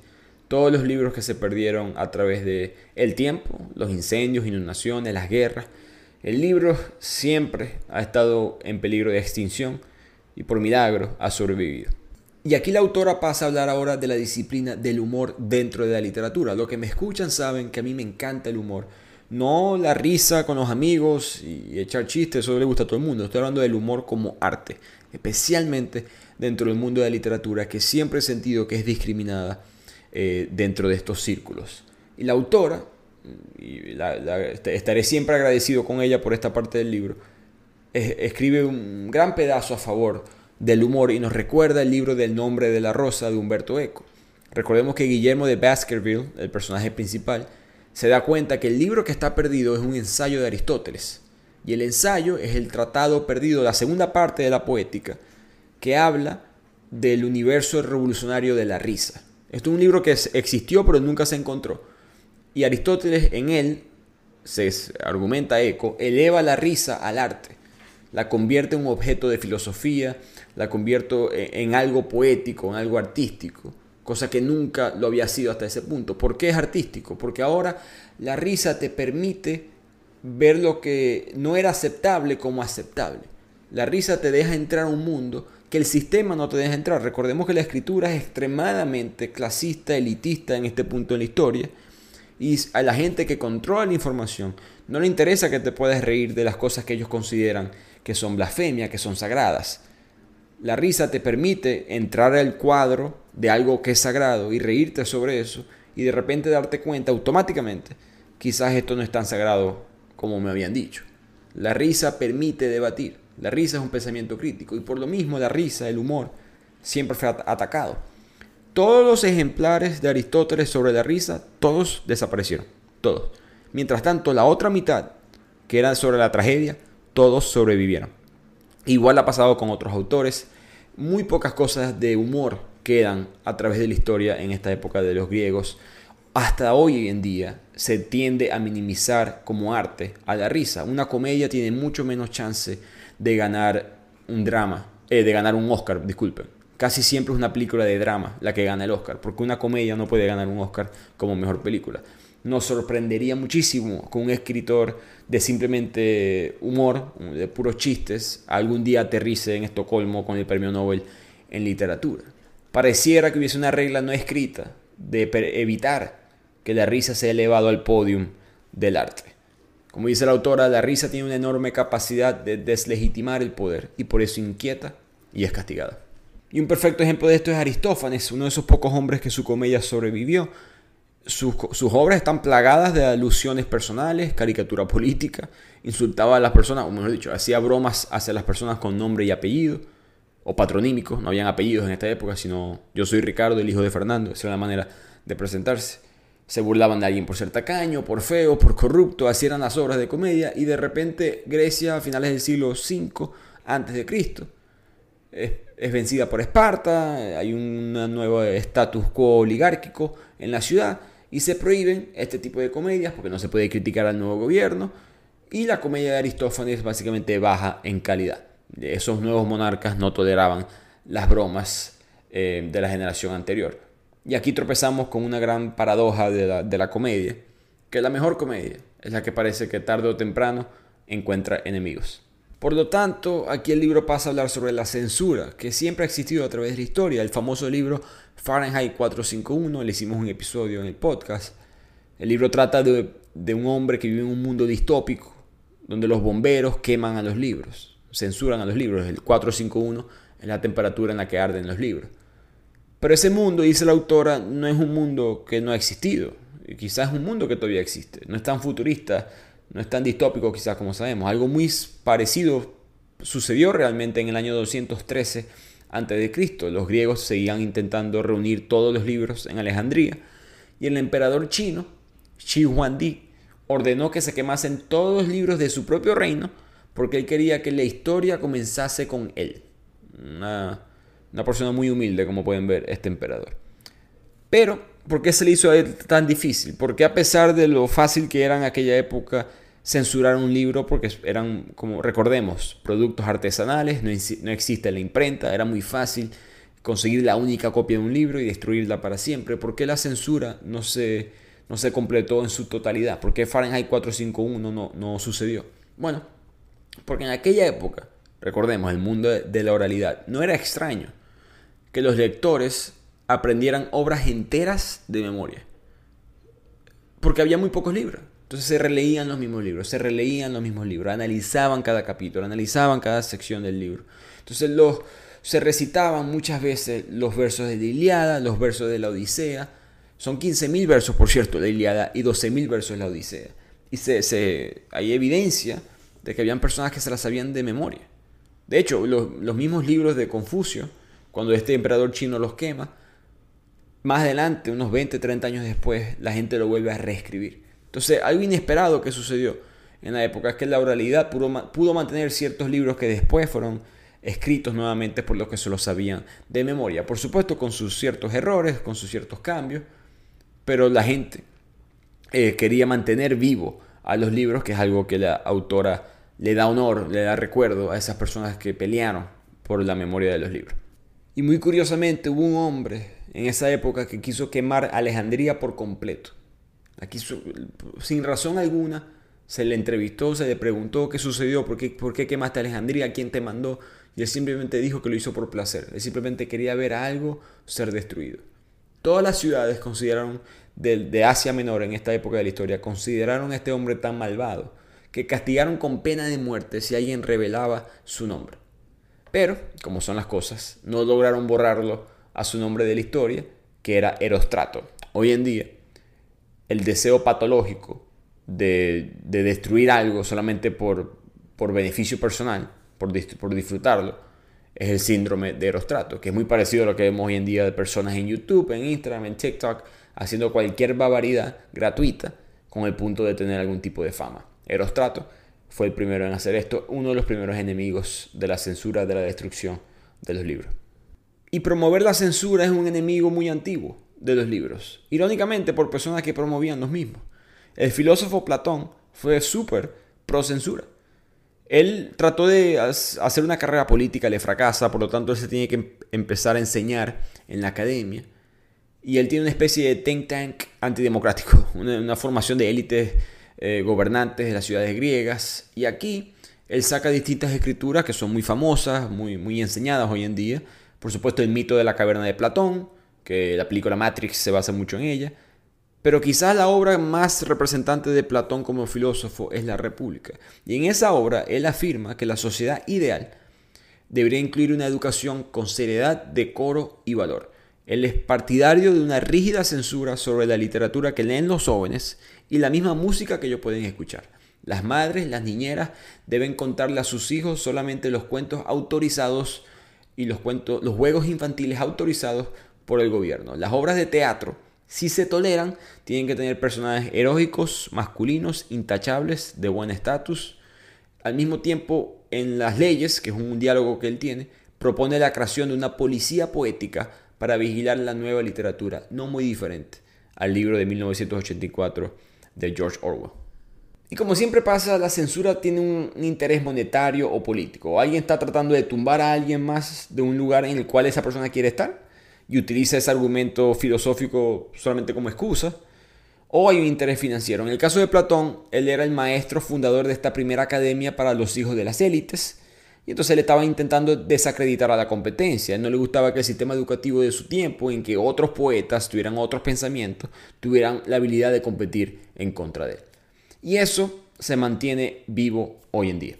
todos los libros que se perdieron a través de el tiempo, los incendios, inundaciones, las guerras. El libro siempre ha estado en peligro de extinción y por milagro ha sobrevivido. Y aquí la autora pasa a hablar ahora de la disciplina del humor dentro de la literatura. Los que me escuchan saben que a mí me encanta el humor. No la risa con los amigos y echar chistes, eso le gusta a todo el mundo. Estoy hablando del humor como arte, especialmente dentro del mundo de la literatura, que siempre he sentido que es discriminada eh, dentro de estos círculos. Y la autora, y estaré siempre agradecido con ella por esta parte del libro, escribe un gran pedazo a favor del humor y nos recuerda el libro del nombre de la rosa de Humberto Eco. Recordemos que Guillermo de Baskerville, el personaje principal, se da cuenta que el libro que está perdido es un ensayo de Aristóteles. Y el ensayo es el tratado perdido, la segunda parte de la poética, que habla del universo revolucionario de la risa. Esto es un libro que existió pero nunca se encontró. Y Aristóteles en él, se argumenta Eco, eleva la risa al arte la convierte en un objeto de filosofía, la convierto en, algo poético, en algo artístico, cosa que nunca lo había sido hasta ese punto. ¿Por qué es artístico? Porque ahora la risa te permite ver lo que no era aceptable como aceptable. La risa te deja entrar a un mundo que el sistema no te deja entrar. Recordemos que la escritura es extremadamente clasista, elitista en este punto de la historia. Y a la gente que controla la información no le interesa que te puedas reír de las cosas que ellos consideran que son blasfemia, que son sagradas. La risa te permite entrar al cuadro de algo que es sagrado y reírte sobre eso y de repente darte cuenta automáticamente, quizás esto no es tan sagrado como me habían dicho. La risa permite debatir. La risa es un pensamiento crítico y por lo mismo la risa, el humor, siempre fue atacado. Todos los ejemplares de Aristóteles sobre la risa, todos desaparecieron. Todos. Mientras tanto, la otra mitad, que era sobre la tragedia, todos sobrevivieron. Igual ha pasado con otros autores. Muy pocas cosas de humor quedan a través de la historia en esta época de los griegos. Hasta hoy en día se tiende a minimizar como arte a la risa. Una comedia tiene mucho menos chance de ganar un drama, eh, de ganar un Oscar, disculpen. Casi siempre es una película de drama la que gana el Oscar, porque una comedia no puede ganar un Oscar como mejor película. Nos sorprendería muchísimo que un escritor de simplemente humor, de puros chistes, algún día aterrice en Estocolmo con el premio Nobel en literatura. Pareciera que hubiese una regla no escrita de evitar que la risa sea elevado al podium del arte. Como dice la autora, la risa tiene una enorme capacidad de deslegitimar el poder y por eso inquieta y es castigada. Y un perfecto ejemplo de esto es Aristófanes, uno de esos pocos hombres que su comedia sobrevivió. Sus, obras están plagadas de alusiones personales, caricatura política, insultaba a las personas, o mejor dicho, hacía bromas hacia las personas con nombre y apellido, o patronímicos, no habían apellidos en esta época, sino yo soy Ricardo, el hijo de Fernando, esa era la manera de presentarse. Se burlaban de alguien por ser tacaño, por feo, por corrupto, así eran las obras de comedia, y de repente Grecia a finales del siglo V de Cristo es, vencida por Esparta, hay un nuevo status quo oligárquico en la ciudad y se prohíben este tipo de comedias porque no se puede criticar al nuevo gobierno y la comedia de Aristófanes básicamente baja en calidad. Esos nuevos monarcas no toleraban las bromas eh, de la generación anterior. Y aquí tropezamos con una gran paradoja de la, de la comedia, que la mejor comedia es la que parece que tarde o temprano encuentra enemigos. Por lo tanto, aquí el libro pasa a hablar sobre la censura, que siempre ha existido a través de la historia. El famoso libro Fahrenheit 451, le hicimos un episodio en el podcast. El libro trata de, un hombre que vive en un mundo distópico, donde los bomberos queman a los libros, censuran a los libros. El 451 es la temperatura en la que arden los libros. Pero ese mundo, dice la autora, no es un mundo que no ha existido. Quizás es un mundo que todavía existe. No es tan futurista no es tan distópico quizás como sabemos. Algo muy parecido sucedió realmente en el año 213 a.C. Los griegos seguían intentando reunir todos los libros en Alejandría y el emperador chino, Shi Huangdi, ordenó que se quemasen todos los libros de su propio reino porque él quería que la historia comenzase con él. Una, una persona muy humilde, como pueden ver, este emperador. Pero, ¿por qué se le hizo tan difícil? Porque a pesar de lo fácil que era en aquella época censurar un libro, porque eran, como recordemos, productos artesanales, no, no existe la imprenta, era muy fácil conseguir la única copia de un libro y destruirla para siempre. ¿Por qué la censura no se, no se completó en su totalidad? ¿Por qué Fahrenheit 451 no, no sucedió? Bueno, porque en aquella época, recordemos, el mundo de la oralidad, no era extraño que los lectores aprendieran obras enteras de memoria. Porque había muy pocos libros. Entonces se releían los mismos libros, se releían los mismos libros, analizaban cada capítulo, analizaban cada sección del libro. Entonces los, se recitaban muchas veces los versos de la Iliada, los versos de la Odisea. Son 15.000 versos, por cierto, la Iliada y 12.000 versos de la Odisea. Y se, se, hay evidencia de que habían personas que se las sabían de memoria. De hecho, los, los mismos libros de Confucio, cuando este emperador chino los quema, más adelante, unos 20, 30 años después, la gente lo vuelve a reescribir. Entonces, algo inesperado que sucedió en la época es que la oralidad pudo, mantener ciertos libros que después fueron escritos nuevamente por los que se los sabían de memoria. Por supuesto, con sus ciertos errores, con sus ciertos cambios, pero la gente eh, quería mantener vivo a los libros, que es algo que la autora le da honor, le da recuerdo a esas personas que pelearon por la memoria de los libros. Y muy curiosamente hubo un hombre en esa época que quiso quemar Alejandría por completo. Aquí, sin razón alguna, Se le entrevistó, se le preguntó qué sucedió, por qué, por qué quemaste Alejandría, quién te mandó. Y él simplemente dijo que lo hizo por placer. Él simplemente quería ver algo ser destruido. Todas las ciudades consideraron de, de, Asia Menor en esta época de la historia, consideraron a este hombre tan malvado que castigaron con pena de muerte si alguien revelaba su nombre. Pero, como son las cosas, no lograron borrarlo a su nombre de la historia, que era Erostrato. Hoy en día, el deseo patológico de, destruir algo solamente por, por beneficio personal, por, por disfrutarlo, es el síndrome de Erostrato, que es muy parecido a lo que vemos hoy en día de personas en YouTube, en Instagram, en TikTok, haciendo cualquier barbaridad gratuita con el punto de tener algún tipo de fama. Erostrato fue el primero en hacer esto, uno de los primeros enemigos de la censura, de la destrucción de los libros. Y promover la censura es un enemigo muy antiguo de los libros, irónicamente por personas que promovían los mismos. El filósofo Platón fue súper pro censura. Él trató de hacer una carrera política, le fracasa, por lo tanto él se tiene que em-, empezar a enseñar en la academia. Y él tiene una especie de think tank antidemocrático, una, formación de élites eh, gobernantes de las ciudades griegas. Y aquí él saca distintas escrituras que son muy famosas, muy, muy enseñadas hoy en día. Por supuesto, el mito de la caverna de Platón, que la película Matrix se basa mucho en ella. Pero quizás la obra más representante de Platón como filósofo es La República. Y en esa obra él afirma que la sociedad ideal debería incluir una educación con seriedad, decoro y valor. Él es partidario de una rígida censura sobre la literatura que leen los jóvenes y la misma música que ellos pueden escuchar. Las madres, las niñeras deben contarle a sus hijos solamente los cuentos autorizados y los, cuentos, los juegos infantiles autorizados por el gobierno. Las obras de teatro si se toleran, tienen que tener personajes heroicos, masculinos, intachables, de buen estatus. Al mismo tiempo, en las leyes, que es un diálogo que él tiene, propone la creación de una policía poética para vigilar la nueva literatura, no muy diferente al libro de 1984 de George Orwell. Y como siempre pasa, la censura tiene un interés monetario o político. Alguien está tratando de tumbar a alguien más de un lugar en el cual esa persona quiere estar y utiliza ese argumento filosófico solamente como excusa, o hay un interés financiero. En el caso de Platón, él era el maestro fundador de esta primera academia para los hijos de las élites, y entonces él estaba intentando desacreditar a la competencia. no le gustaba que el sistema educativo de su tiempo, en que otros poetas tuvieran otros pensamientos, tuvieran la habilidad de competir en contra de él. Y eso se mantiene vivo hoy en día.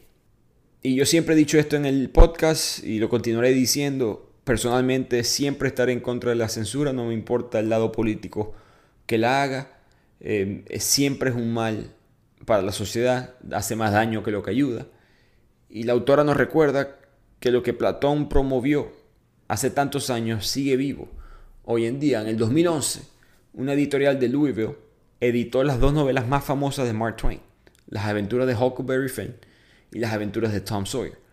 Y yo siempre he dicho esto en el podcast y lo continuaré diciendo, personalmente siempre estaré en contra de la censura, no me importa el lado político que la haga, eh, siempre es un mal para la sociedad, hace más daño que lo que ayuda. Y la autora nos recuerda que lo que Platón promovió hace tantos años sigue vivo. Hoy en día, en el 2011, una editorial de Louisville editó las dos novelas más famosas de Mark Twain, Las aventuras de Huckleberry Finn y Las aventuras de Tom Sawyer.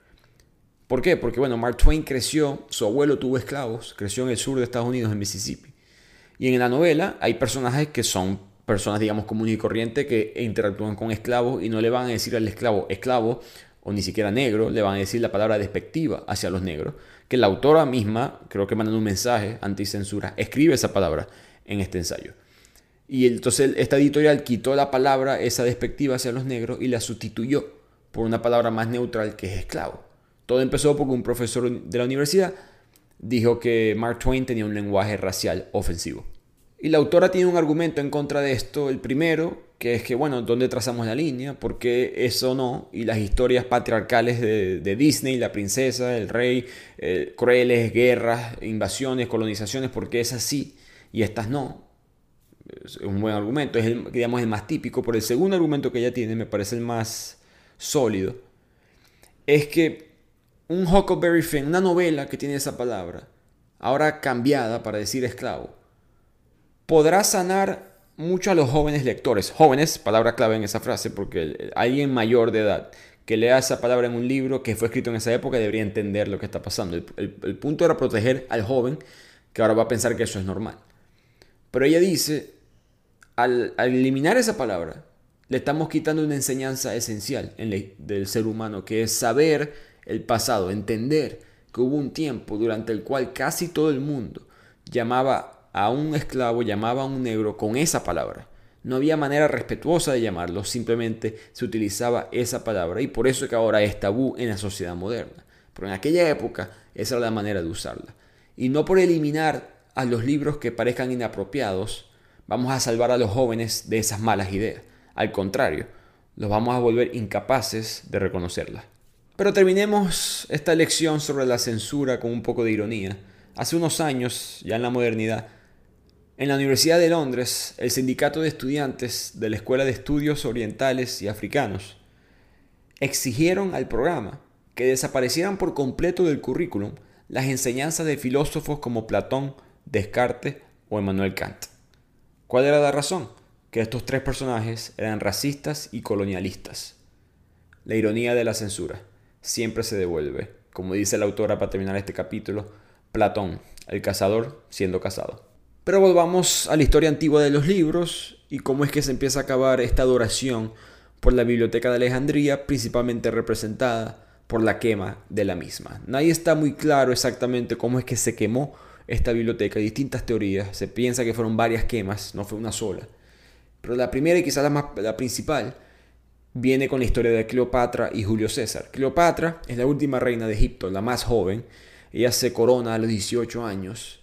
¿Por qué? Porque bueno, Mark Twain creció, su abuelo tuvo esclavos, creció en el sur de Estados Unidos, en Mississippi. Y en la novela hay personajes que son personas, digamos, comunes y corrientes que interactúan con esclavos y no le van a decir al esclavo esclavo o ni siquiera negro, le van a decir la palabra despectiva hacia los negros, que la autora misma, creo que mandando un mensaje anticensura, escribe esa palabra en este ensayo. Y entonces esta editorial quitó la palabra esa despectiva hacia los negros y la sustituyó por una palabra más neutral que es esclavo. Todo empezó porque un profesor de la universidad dijo que Mark Twain tenía un lenguaje racial ofensivo. Y la autora tiene un argumento en contra de esto. El primero, que es que, bueno, ¿dónde trazamos la línea? ¿Por qué eso no? Y las historias patriarcales de, Disney, la princesa, el rey, eh, crueles, guerras, invasiones, colonizaciones, ¿por qué es así y estas no? Es un buen argumento, es el, digamos, el más típico. Pero el segundo argumento que ella tiene, me parece el más sólido, es que un Huckleberry Finn, una novela que tiene esa palabra, ahora cambiada para decir esclavo, podrá sanar mucho a los jóvenes lectores. Jóvenes, palabra clave en esa frase, porque alguien mayor de edad que lea esa palabra en un libro que fue escrito en esa época debería entender lo que está pasando. El, punto era proteger al joven que ahora va a pensar que eso es normal. Pero ella dice, al, eliminar esa palabra, le estamos quitando una enseñanza esencial en del ser humano, que es saber el pasado, entender que hubo un tiempo durante el cual casi todo el mundo llamaba a un esclavo, llamaba a un negro con esa palabra. No había manera respetuosa de llamarlo, simplemente se utilizaba esa palabra y por eso es que ahora es tabú en la sociedad moderna. Pero en aquella época esa era la manera de usarla. Y no por eliminar a los libros que parezcan inapropiados, vamos a salvar a los jóvenes de esas malas ideas. Al contrario, los vamos a volver incapaces de reconocerlas. Pero terminemos esta lección sobre la censura con un poco de ironía. Hace unos años, ya en la modernidad, en la Universidad de Londres, el sindicato de estudiantes de la Escuela de Estudios Orientales y Africanos exigieron al programa que desaparecieran por completo del currículum las enseñanzas de filósofos como Platón, Descartes o Emmanuel Kant. ¿Cuál era la razón? Que estos tres personajes eran racistas y colonialistas. La ironía de la censura siempre se devuelve, como dice la autora para terminar este capítulo, Platón, el cazador siendo cazado. Pero volvamos a la historia antigua de los libros y cómo es que se empieza a acabar esta adoración por la Biblioteca de Alejandría, principalmente representada por la quema de la misma. Nadie está muy claro exactamente cómo es que se quemó esta biblioteca, hay distintas teorías, se piensa que fueron varias quemas, no fue una sola. Pero la primera y quizás la, más, la principal viene con la historia de Cleopatra y Julio César. Cleopatra es la última reina de Egipto, la más joven. Ella se corona a los 18 años.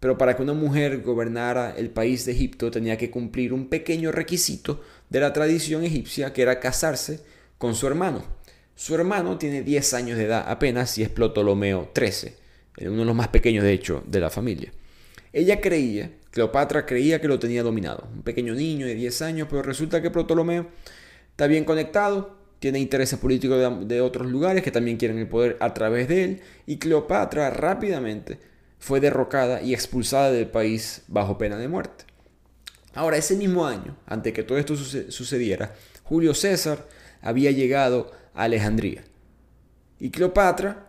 Pero para que una mujer gobernara el país de Egipto tenía que cumplir un pequeño requisito de la tradición egipcia que era casarse con su hermano. Su hermano tiene 10 años de edad apenas y es Ptolomeo 13, uno de los más pequeños de hecho de la familia. Ella creía, Cleopatra creía que lo tenía dominado, un pequeño niño de 10 años, pero resulta que Ptolomeo está bien conectado, tiene intereses políticos de, otros lugares que también quieren el poder a través de él, y Cleopatra rápidamente fue derrocada y expulsada del país bajo pena de muerte. Ahora, ese mismo año, antes que todo esto sucediera, Julio César había llegado a Alejandría. Y Cleopatra,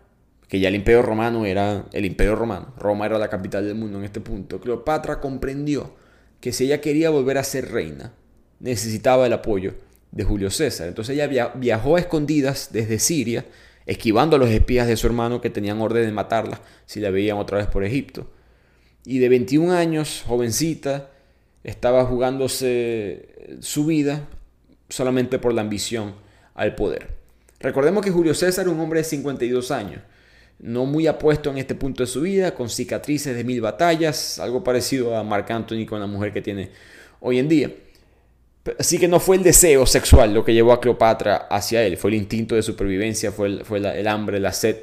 que ya el imperio romano era el imperio romano, Roma era la capital del mundo en este punto, Cleopatra comprendió que si ella quería volver a ser reina, necesitaba el apoyo de Julio César. Entonces ella viajó a escondidas desde Siria, esquivando a los espías de su hermano que tenían orden de matarla si la veían otra vez por Egipto. Y de 21 años, jovencita, estaba jugándose su vida solamente por la ambición al poder. Recordemos que Julio César era un hombre de 52 años, no muy apuesto en este punto de su vida, con cicatrices de mil batallas, algo parecido a Marc Anthony con la mujer que tiene hoy en día. Así que no fue el deseo sexual lo que llevó a Cleopatra hacia él, fue el instinto de supervivencia, fue el, fue el hambre, la sed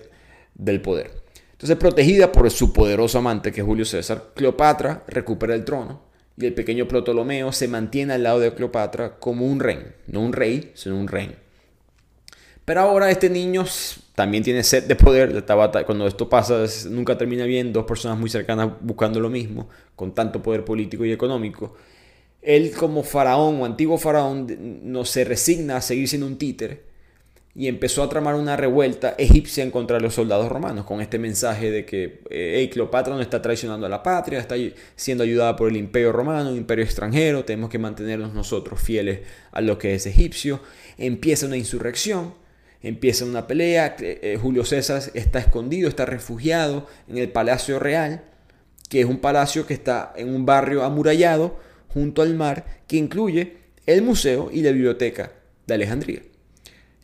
del poder. Entonces, protegida por su poderoso amante, que es Julio César, Cleopatra recupera el trono y el pequeño Ptolomeo se mantiene al lado de Cleopatra como un rey, no un rey, sino un rey. Pero ahora este niño también tiene sed de poder. Cuando esto pasa, nunca termina bien. Dos personas muy cercanas buscando lo mismo, con tanto poder político y económico. Él como faraón o antiguo faraón no se resigna a seguir siendo un títere y empezó a tramar una revuelta egipcia contra los soldados romanos con este mensaje de que hey, Cleopatra no está traicionando a la patria, está siendo ayudada por el imperio romano, un imperio extranjero, tenemos que mantenernos nosotros fieles a lo que es egipcio. Empieza una insurrección Empieza una pelea, eh, Julio César está escondido, está refugiado en el Palacio Real, que es un palacio que está en un barrio amurallado junto al mar, que incluye el museo y la biblioteca de Alejandría.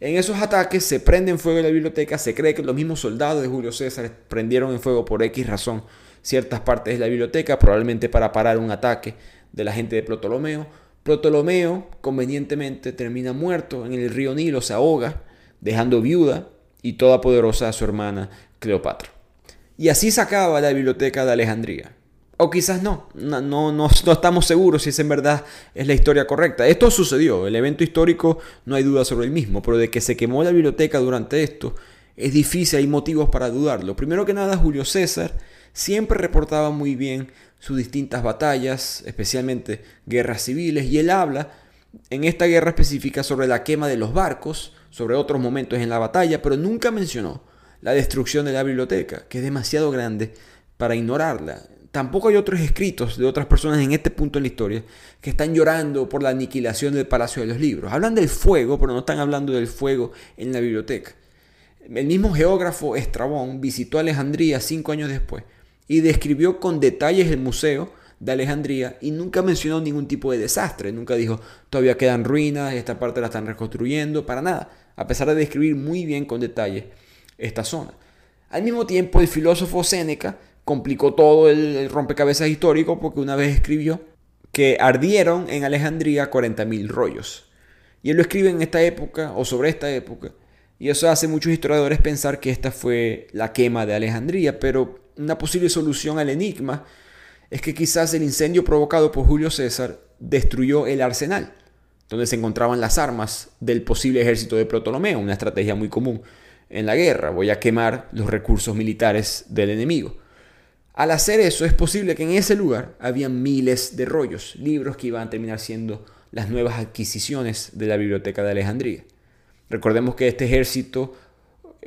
En esos ataques se prende en fuego la biblioteca, se cree que los mismos soldados de Julio César prendieron en fuego por X razón ciertas partes de la biblioteca, probablemente para parar un ataque de la gente de Ptolomeo. Ptolomeo, convenientemente, termina muerto en el río Nilo, se ahoga dejando viuda y toda poderosa a su hermana Cleopatra. Y así se acaba la biblioteca de Alejandría. O quizás no, no, no, no, estamos seguros si es en verdad es la historia correcta. Esto sucedió, el evento histórico no hay duda sobre el mismo, pero de que se quemó la biblioteca durante esto es difícil, hay motivos para dudarlo. Primero que nada, Julio César siempre reportaba muy bien sus distintas batallas, especialmente guerras civiles, y él habla en esta guerra específica sobre la quema de los barcos, sobre otros momentos en la batalla, pero nunca mencionó la destrucción de la biblioteca, que es demasiado grande para ignorarla. Tampoco hay otros escritos de otras personas en este punto en la historia que están llorando por la aniquilación del Palacio de los Libros. Hablan del fuego, pero no están hablando del fuego en la biblioteca. El mismo geógrafo Estrabón visitó Alejandría cinco años después y describió con detalles el museo de Alejandría y nunca mencionó ningún tipo de desastre, nunca dijo todavía quedan ruinas, esta parte la están reconstruyendo, para nada, a pesar de describir muy bien con detalle esta zona. Al mismo tiempo, el filósofo Séneca complicó todo el, rompecabezas histórico porque una vez escribió que ardieron en Alejandría 40.000 rollos. Y él lo escribe en esta época o sobre esta época. Y eso hace muchos historiadores pensar que esta fue la quema de Alejandría, pero una posible solución al enigma es que quizás el incendio provocado por Julio César destruyó el arsenal, donde se encontraban las armas del posible ejército de Ptolomeo, una estrategia muy común en la guerra. Voy a quemar los recursos militares del enemigo. Al hacer eso, es posible que en ese lugar había miles de rollos, libros que iban a terminar siendo las nuevas adquisiciones de la biblioteca de Alejandría. Recordemos que este ejército,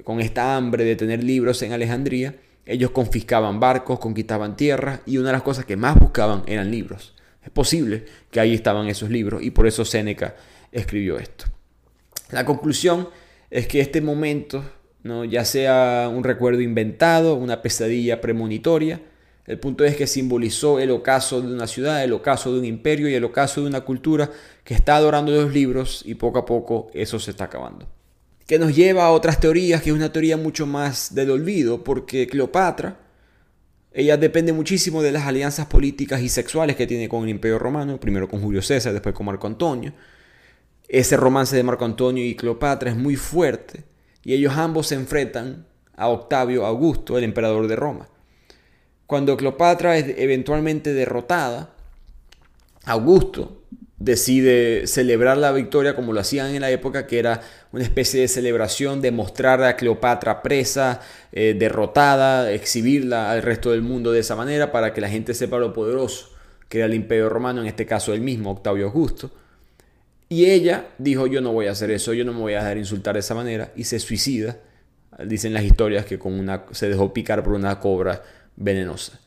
con esta hambre de tener libros en Alejandría, ellos confiscaban barcos, conquistaban tierras y una de las cosas que más buscaban eran libros. Es posible que ahí estaban esos libros y por eso Séneca escribió esto. La conclusión es que este momento ¿no? ya sea un recuerdo inventado, una pesadilla premonitoria. El punto es que simbolizó el ocaso de una ciudad, el ocaso de un imperio y el ocaso de una cultura que está adorando los libros y poco a poco eso se está acabando. Que nos lleva a otras teorías, que es una teoría mucho más del olvido, porque Cleopatra, ella depende muchísimo de las alianzas políticas y sexuales que tiene con el imperio romano, primero con Julio César, después con Marco Antonio. Ese romance de Marco Antonio y Cleopatra es muy fuerte y ellos ambos se enfrentan a Octavio Augusto, el emperador de Roma. Cuando Cleopatra es eventualmente derrotada, Augusto decide celebrar la victoria como lo hacían en la época, que era una especie de celebración de mostrar a Cleopatra presa, eh, derrotada, exhibirla al resto del mundo de esa manera para que la gente sepa lo poderoso que era el imperio romano, en este caso el mismo Octavio Augusto. Y ella dijo, yo no voy a hacer eso, yo no me voy a dejar insultar de esa manera, y se suicida. Dicen las historias que con una, se dejó picar por una cobra venenosa.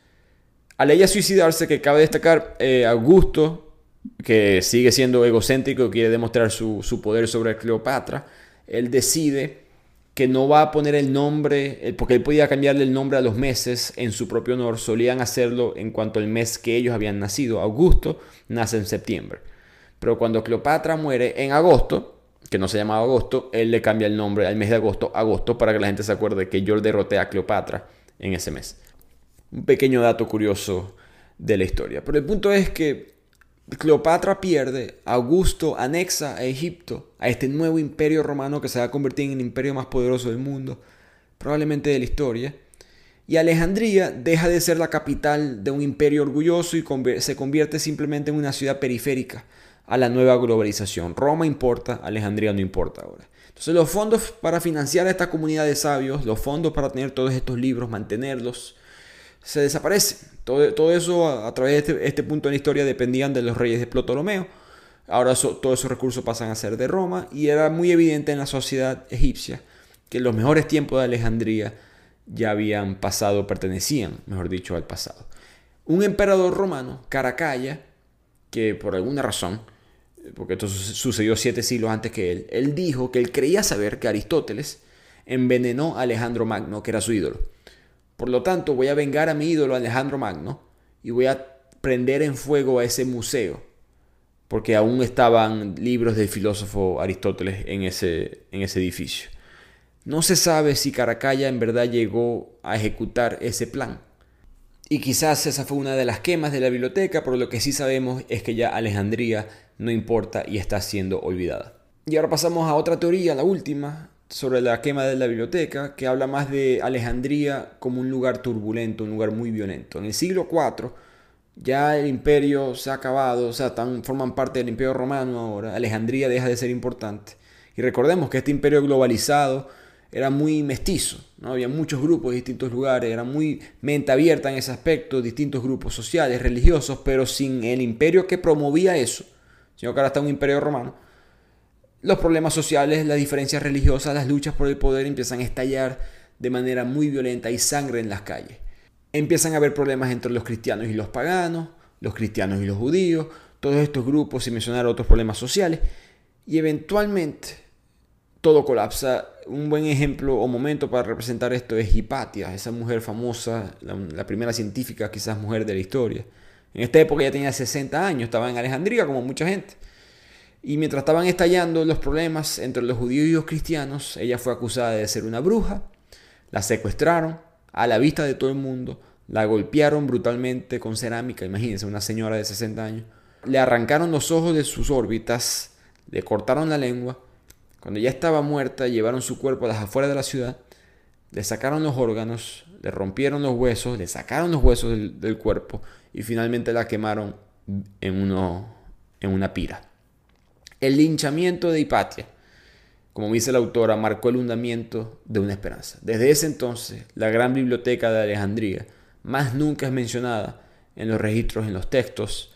Al ella suicidarse, que cabe destacar, eh, Augusto, que sigue siendo egocéntrico, quiere demostrar su, su, poder sobre Cleopatra, él decide que no va a poner el nombre, porque él podía cambiarle el nombre a los meses en su propio honor, solían hacerlo en cuanto al mes que ellos habían nacido. Augusto nace en septiembre. Pero cuando Cleopatra muere en agosto, que no se llamaba agosto, él le cambia el nombre al mes de agosto, agosto, para que la gente se acuerde que yo derroté a Cleopatra en ese mes. Un pequeño dato curioso de la historia. Pero el punto es que Cleopatra pierde, Augusto anexa a Egipto, a este nuevo imperio romano que se va a convertir en el imperio más poderoso del mundo, probablemente de la historia. Y Alejandría deja de ser la capital de un imperio orgulloso y se convierte simplemente en una ciudad periférica a la nueva globalización. Roma importa, Alejandría no importa ahora. Entonces los fondos para financiar a esta comunidad de sabios, los fondos para tener todos estos libros, mantenerlos, se desaparecen. Todo, todo eso a, través de este, este, punto en la historia dependían de los reyes de Ptolomeo. Ahora todos esos recursos pasan a ser de Roma y era muy evidente en la sociedad egipcia que los mejores tiempos de Alejandría ya habían pasado, pertenecían, mejor dicho, al pasado. Un emperador romano, Caracalla, que por alguna razón porque esto sucedió siete siglos antes que él, él dijo que él creía saber que Aristóteles envenenó a Alejandro Magno, que era su ídolo. Por lo tanto, voy a vengar a mi ídolo Alejandro Magno y voy a prender en fuego a ese museo, porque aún estaban libros del filósofo Aristóteles en ese, en ese edificio. No se sabe si Caracalla en verdad llegó a ejecutar ese plan. Y quizás esa fue una de las quemas de la biblioteca, pero lo que sí sabemos es que ya Alejandría no importa y está siendo olvidada. Y ahora pasamos a otra teoría, la última, sobre la quema de la biblioteca, que habla más de Alejandría como un lugar turbulento, un lugar muy violento. En el siglo IV ya el imperio se ha acabado, o sea, forman parte del imperio romano ahora, Alejandría deja de ser importante. Y recordemos que este imperio globalizado era muy mestizo, ¿no? había muchos grupos de distintos lugares, era muy mente abierta en ese aspecto, distintos grupos sociales, religiosos, pero sin el imperio que promovía eso, sino que ahora está un imperio romano, los problemas sociales, las diferencias religiosas, las luchas por el poder empiezan a estallar de manera muy violenta y sangre en las calles. Empiezan a haber problemas entre los cristianos y los paganos, los cristianos y los judíos, todos estos grupos, sin mencionar otros problemas sociales, y eventualmente todo colapsa. Un buen ejemplo o momento para representar esto es Hipatia, esa mujer famosa, la, la primera científica, quizás mujer de la historia, En esta época ya tenía 60 años, estaba en Alejandría como mucha gente. Y mientras estaban estallando los problemas entre los judíos y los cristianos, ella fue acusada de ser una bruja, la secuestraron a la vista de todo el mundo, la golpearon brutalmente con cerámica, imagínense, una señora de 60 años, le arrancaron los ojos de sus órbitas, le cortaron la lengua, cuando ya estaba muerta llevaron su cuerpo a las afueras de la ciudad, le sacaron los órganos, le rompieron los huesos, le sacaron los huesos del, cuerpo y finalmente la quemaron en, uno, en una pira. El linchamiento de Hipatia, como dice la autora, marcó el hundamiento de una esperanza. Desde ese entonces, la gran biblioteca de Alejandría más nunca es mencionada en los registros, en los textos,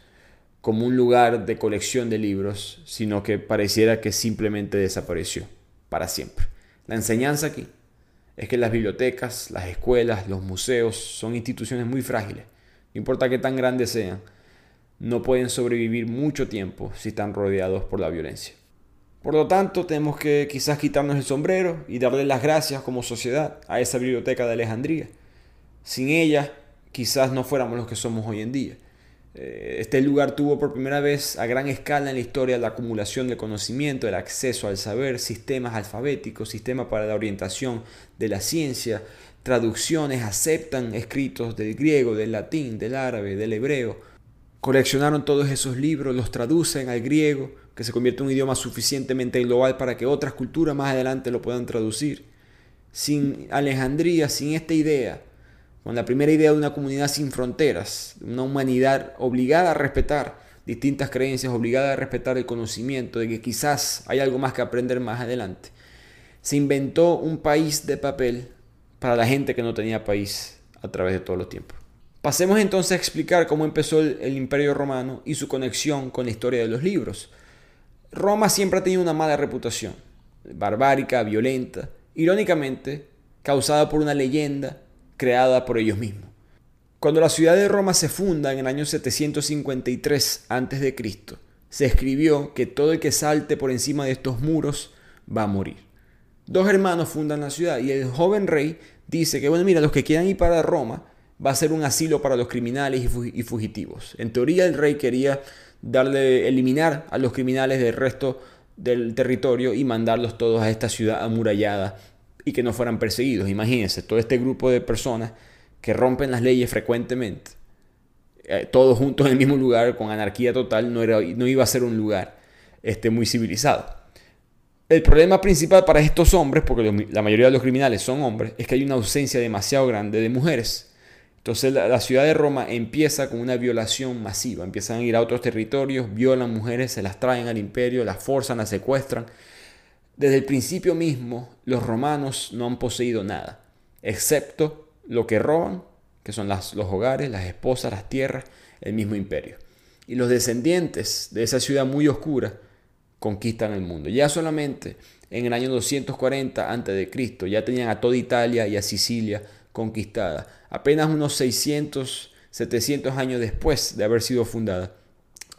como un lugar de colección de libros, sino que pareciera que simplemente desapareció para siempre. La enseñanza aquí es que las bibliotecas, las escuelas, los museos son instituciones muy frágiles. No importa qué tan grandes sean, no pueden sobrevivir mucho tiempo si están rodeados por la violencia. Por lo tanto, tenemos que quizás quitarnos el sombrero y darle las gracias como sociedad a esa biblioteca de Alejandría. Sin ella, quizás no fuéramos los que somos hoy en día. Eh, este lugar tuvo por primera vez a gran escala en la historia la acumulación de conocimiento, el acceso al saber, sistemas alfabéticos, sistemas para la orientación de la ciencia, traducciones, aceptan escritos del griego, del latín, del árabe, del hebreo, Coleccionaron todos esos libros, los traducen al griego, que se convierte en un idioma suficientemente global para que otras culturas más adelante lo puedan traducir. Sin Alejandría, sin esta idea, con la primera idea de una comunidad sin fronteras, una humanidad obligada a respetar distintas creencias, obligada a respetar el conocimiento de que quizás hay algo más que aprender más adelante. Se inventó un país de papel para la gente que no tenía país a través de todos los tiempos. Pasemos entonces a explicar cómo empezó el, Imperio Romano y su conexión con la historia de los libros. Roma siempre ha tenido una mala reputación, barbárica, violenta, irónicamente causada por una leyenda creada por ellos mismos. Cuando la ciudad de Roma se funda en el año 753 a.C., se escribió que todo el que salte por encima de estos muros va a morir. Dos hermanos fundan la ciudad y el joven rey dice que, bueno, mira, los que quieran ir para Roma, va a ser un asilo para los criminales y fugitivos. En teoría el rey quería darle, eliminar a los criminales del resto del territorio y mandarlos todos a esta ciudad amurallada y que no fueran perseguidos. Imagínense, todo este grupo de personas que rompen las leyes frecuentemente, eh, todos juntos en el mismo lugar, con anarquía total, no, era, no iba a ser un lugar este, muy civilizado. El problema principal para estos hombres, porque la mayoría de los criminales son hombres, es que hay una ausencia demasiado grande de mujeres. Entonces la, ciudad de Roma empieza con una violación masiva. Empiezan a ir a otros territorios, violan mujeres, se las traen al imperio, las forzan, las secuestran. Desde el principio mismo, los romanos no han poseído nada, excepto lo que roban, que son los hogares, las esposas, las tierras, el mismo imperio. Y los descendientes de esa ciudad muy oscura conquistan el mundo. Ya solamente en el año 240 a.C. ya tenían a toda Italia y a Sicilia conquistada, apenas unos 600, 700 años después de haber sido fundada.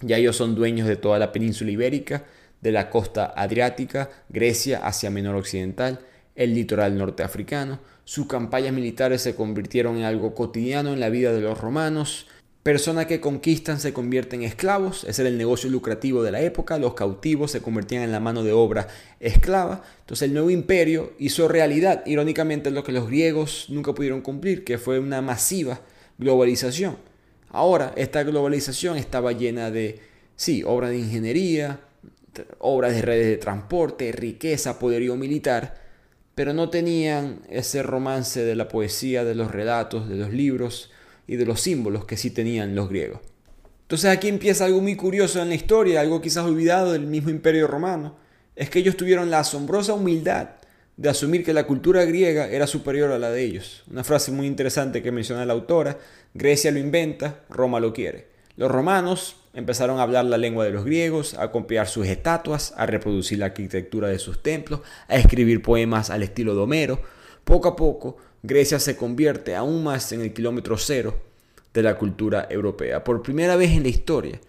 Ya ellos son dueños de toda la península ibérica, de la costa adriática, Grecia, Asia Menor Occidental, el litoral norteafricano. Sus campañas militares se convirtieron en algo cotidiano en la vida de los romanos, Personas que conquistan se convierten en esclavos, ese era el negocio lucrativo de la época, los cautivos se convertían en la mano de obra esclava. Entonces el nuevo imperio hizo realidad, irónicamente, lo que los griegos nunca pudieron cumplir, que fue una masiva globalización. Ahora, esta globalización estaba llena de, sí, obras de ingeniería, obras de redes de transporte, riqueza, poderío militar, pero no tenían ese romance de la poesía, de los relatos, de los libros, y de los símbolos que sí tenían los griegos. Entonces aquí empieza algo muy curioso en la historia, algo quizás olvidado del mismo imperio romano, es que ellos tuvieron la asombrosa humildad de asumir que la cultura griega era superior a la de ellos. Una frase muy interesante que menciona la autora, Grecia lo inventa, Roma lo quiere. Los romanos empezaron a hablar la lengua de los griegos, a copiar sus estatuas, a reproducir la arquitectura de sus templos, a escribir poemas al estilo de Homero. Poco a poco, Grecia se convierte aún más en el kilómetro cero de la cultura europea. Por primera vez en la historia,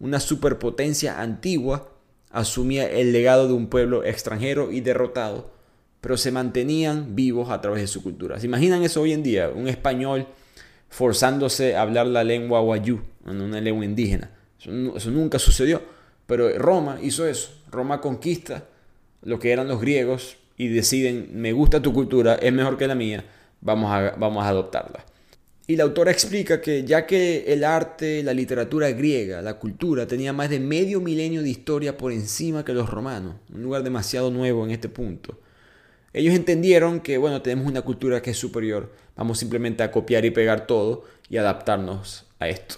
una superpotencia antigua asumía el legado de un pueblo extranjero y derrotado, pero se mantenían vivos a través de su cultura. ¿Se imaginan eso hoy en día? Un español forzándose a hablar la lengua wayú una lengua indígena. Eso, nunca sucedió. Pero Roma hizo eso. Roma conquista lo que eran los griegos y deciden, me gusta tu cultura, es mejor que la mía, vamos a, vamos a adoptarla. Y la autora explica que ya que el arte, la literatura griega, la cultura, tenía más de medio milenio de historia por encima que los romanos, un lugar demasiado nuevo en este punto. Ellos entendieron que, bueno, tenemos una cultura que es superior, vamos simplemente a copiar y pegar todo y adaptarnos a esto.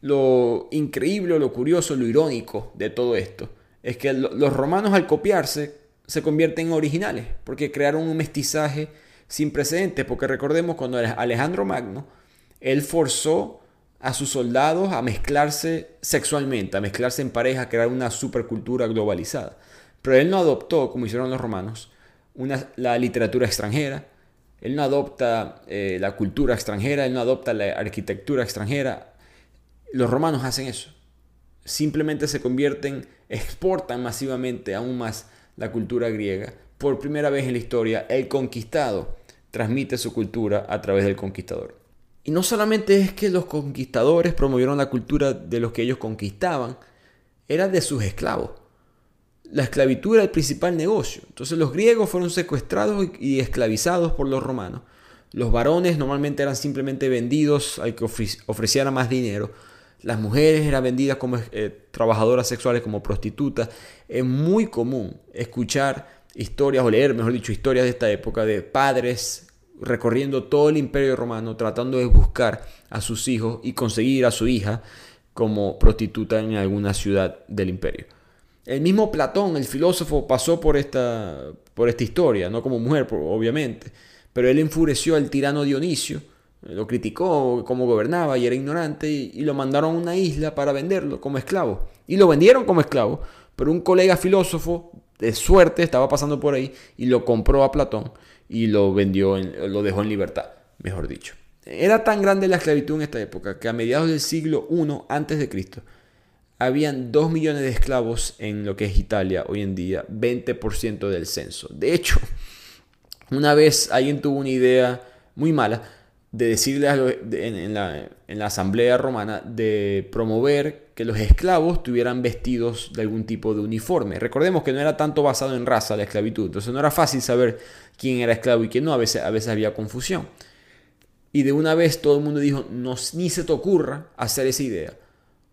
Lo increíble, lo curioso, lo irónico de todo esto es que los romanos al copiarse se convierten en originales, porque crearon un mestizaje sin precedentes, porque recordemos cuando Alejandro Magno, él forzó a sus soldados a mezclarse sexualmente, a mezclarse en pareja, a crear una supercultura globalizada. Pero él no adoptó, como hicieron los romanos, una, la literatura extranjera, él no adopta eh, la cultura extranjera, él no adopta la arquitectura extranjera. Los romanos hacen eso. Simplemente se convierten, exportan masivamente aún más la cultura griega. Por primera vez en la historia, el conquistado transmite su cultura a través del conquistador. Y no solamente es que los conquistadores promovieron la cultura de los que ellos conquistaban, era de sus esclavos. La esclavitud era el principal negocio. Entonces los griegos fueron secuestrados y esclavizados por los romanos. Los varones normalmente eran simplemente vendidos al que ofreciera más dinero. Las mujeres eran vendidas como eh, trabajadoras sexuales, como prostitutas. Es muy común escuchar historias, o leer, mejor dicho, historias de esta época de padres recorriendo todo el imperio romano tratando de buscar a sus hijos y conseguir a su hija como prostituta en alguna ciudad del imperio. El mismo Platón, el filósofo, pasó por esta, por esta historia, no como mujer, obviamente, pero él enfureció al tirano Dionisio, lo criticó como gobernaba y era ignorante y lo mandaron a una isla para venderlo como esclavo. Y lo vendieron como esclavo, pero un colega filósofo de suerte estaba pasando por ahí y lo compró a Platón y lo vendió, lo dejó en libertad, mejor dicho. Era tan grande la esclavitud en esta época que a mediados del siglo I antes de Cristo habían 2 millones de esclavos en lo que es Italia hoy en día, 20% del censo. De hecho, una vez alguien tuvo una idea muy mala de decirle en, la, en, la, asamblea romana de promover que los esclavos tuvieran vestidos de algún tipo de uniforme. Recordemos que no era tanto basado en raza la esclavitud, entonces no era fácil saber quién era esclavo y quién no, a veces, a veces había confusión. Y de una vez todo el mundo dijo, no, ni se te ocurra hacer esa idea,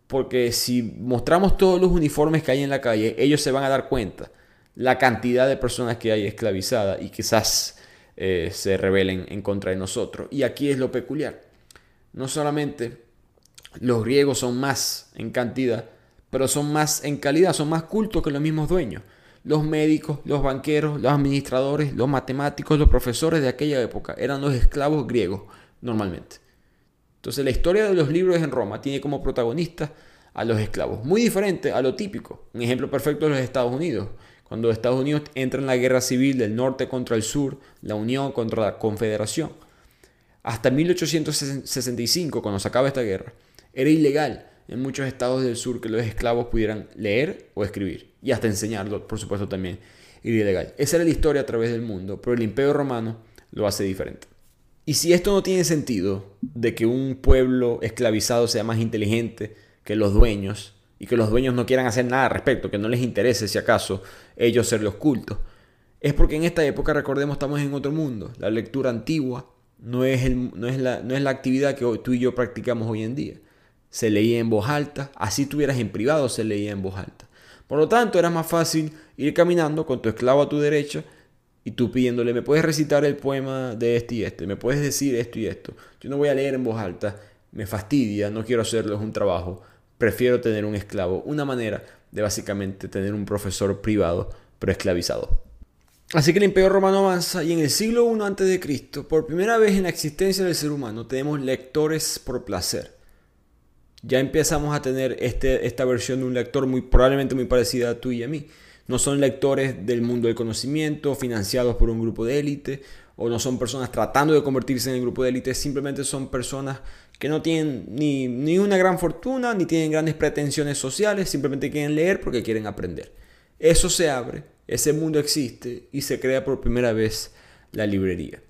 porque si mostramos todos los uniformes que hay en la calle, ellos se van a dar cuenta la cantidad de personas que hay esclavizadas y quizás eh, se rebelen en contra de nosotros. Y aquí es lo peculiar. No solamente los griegos son más en cantidad, pero son más en calidad, son más cultos que los mismos dueños. Los médicos, los banqueros, los administradores, los matemáticos, los profesores de aquella época eran los esclavos griegos normalmente. Entonces la historia de los libros en Roma tiene como protagonista a los esclavos, muy diferente a lo típico. Un ejemplo perfecto es los Estados Unidos. Cuando Estados Unidos entra en la guerra civil del norte contra el sur, la unión contra la confederación. Hasta 1865, cuando se acaba esta guerra, era ilegal en muchos estados del sur que los esclavos pudieran leer o escribir. Y hasta enseñarlo, por supuesto, también era ilegal. Esa era la historia a través del mundo, pero el imperio romano lo hace diferente. Y si esto no tiene sentido de que un pueblo esclavizado sea más inteligente que los dueños, y que los dueños no quieran hacer nada al respecto, que no les interese si acaso ellos ser los cultos. Es porque en esta época, recordemos, estamos en otro mundo. La lectura antigua no es, la actividad que tú y yo practicamos hoy en día. Se leía en voz alta, así tuvieras en privado, se leía en voz alta. Por lo tanto, era más fácil ir caminando con tu esclavo a tu derecha y tú pidiéndole, me puedes recitar el poema de este y este, me puedes decir esto y esto. Yo no voy a leer en voz alta, me fastidia, no quiero hacerlo, es un trabajo prefiero tener un esclavo. Una manera de básicamente tener un profesor privado, pero esclavizado. Así que el imperio romano avanza y en el siglo I a.C., por primera vez en la existencia del ser humano, tenemos lectores por placer. Ya empezamos a tener este, esta versión de un lector muy probablemente muy parecida a tú y a mí. No son lectores del mundo del conocimiento, financiados por un grupo de élite, o no son personas tratando de convertirse en el grupo de élite, simplemente son personas que no tienen ni, ni, una gran fortuna, ni tienen grandes pretensiones sociales, simplemente quieren leer porque quieren aprender. Eso se abre, ese mundo existe y se crea por primera vez la librería.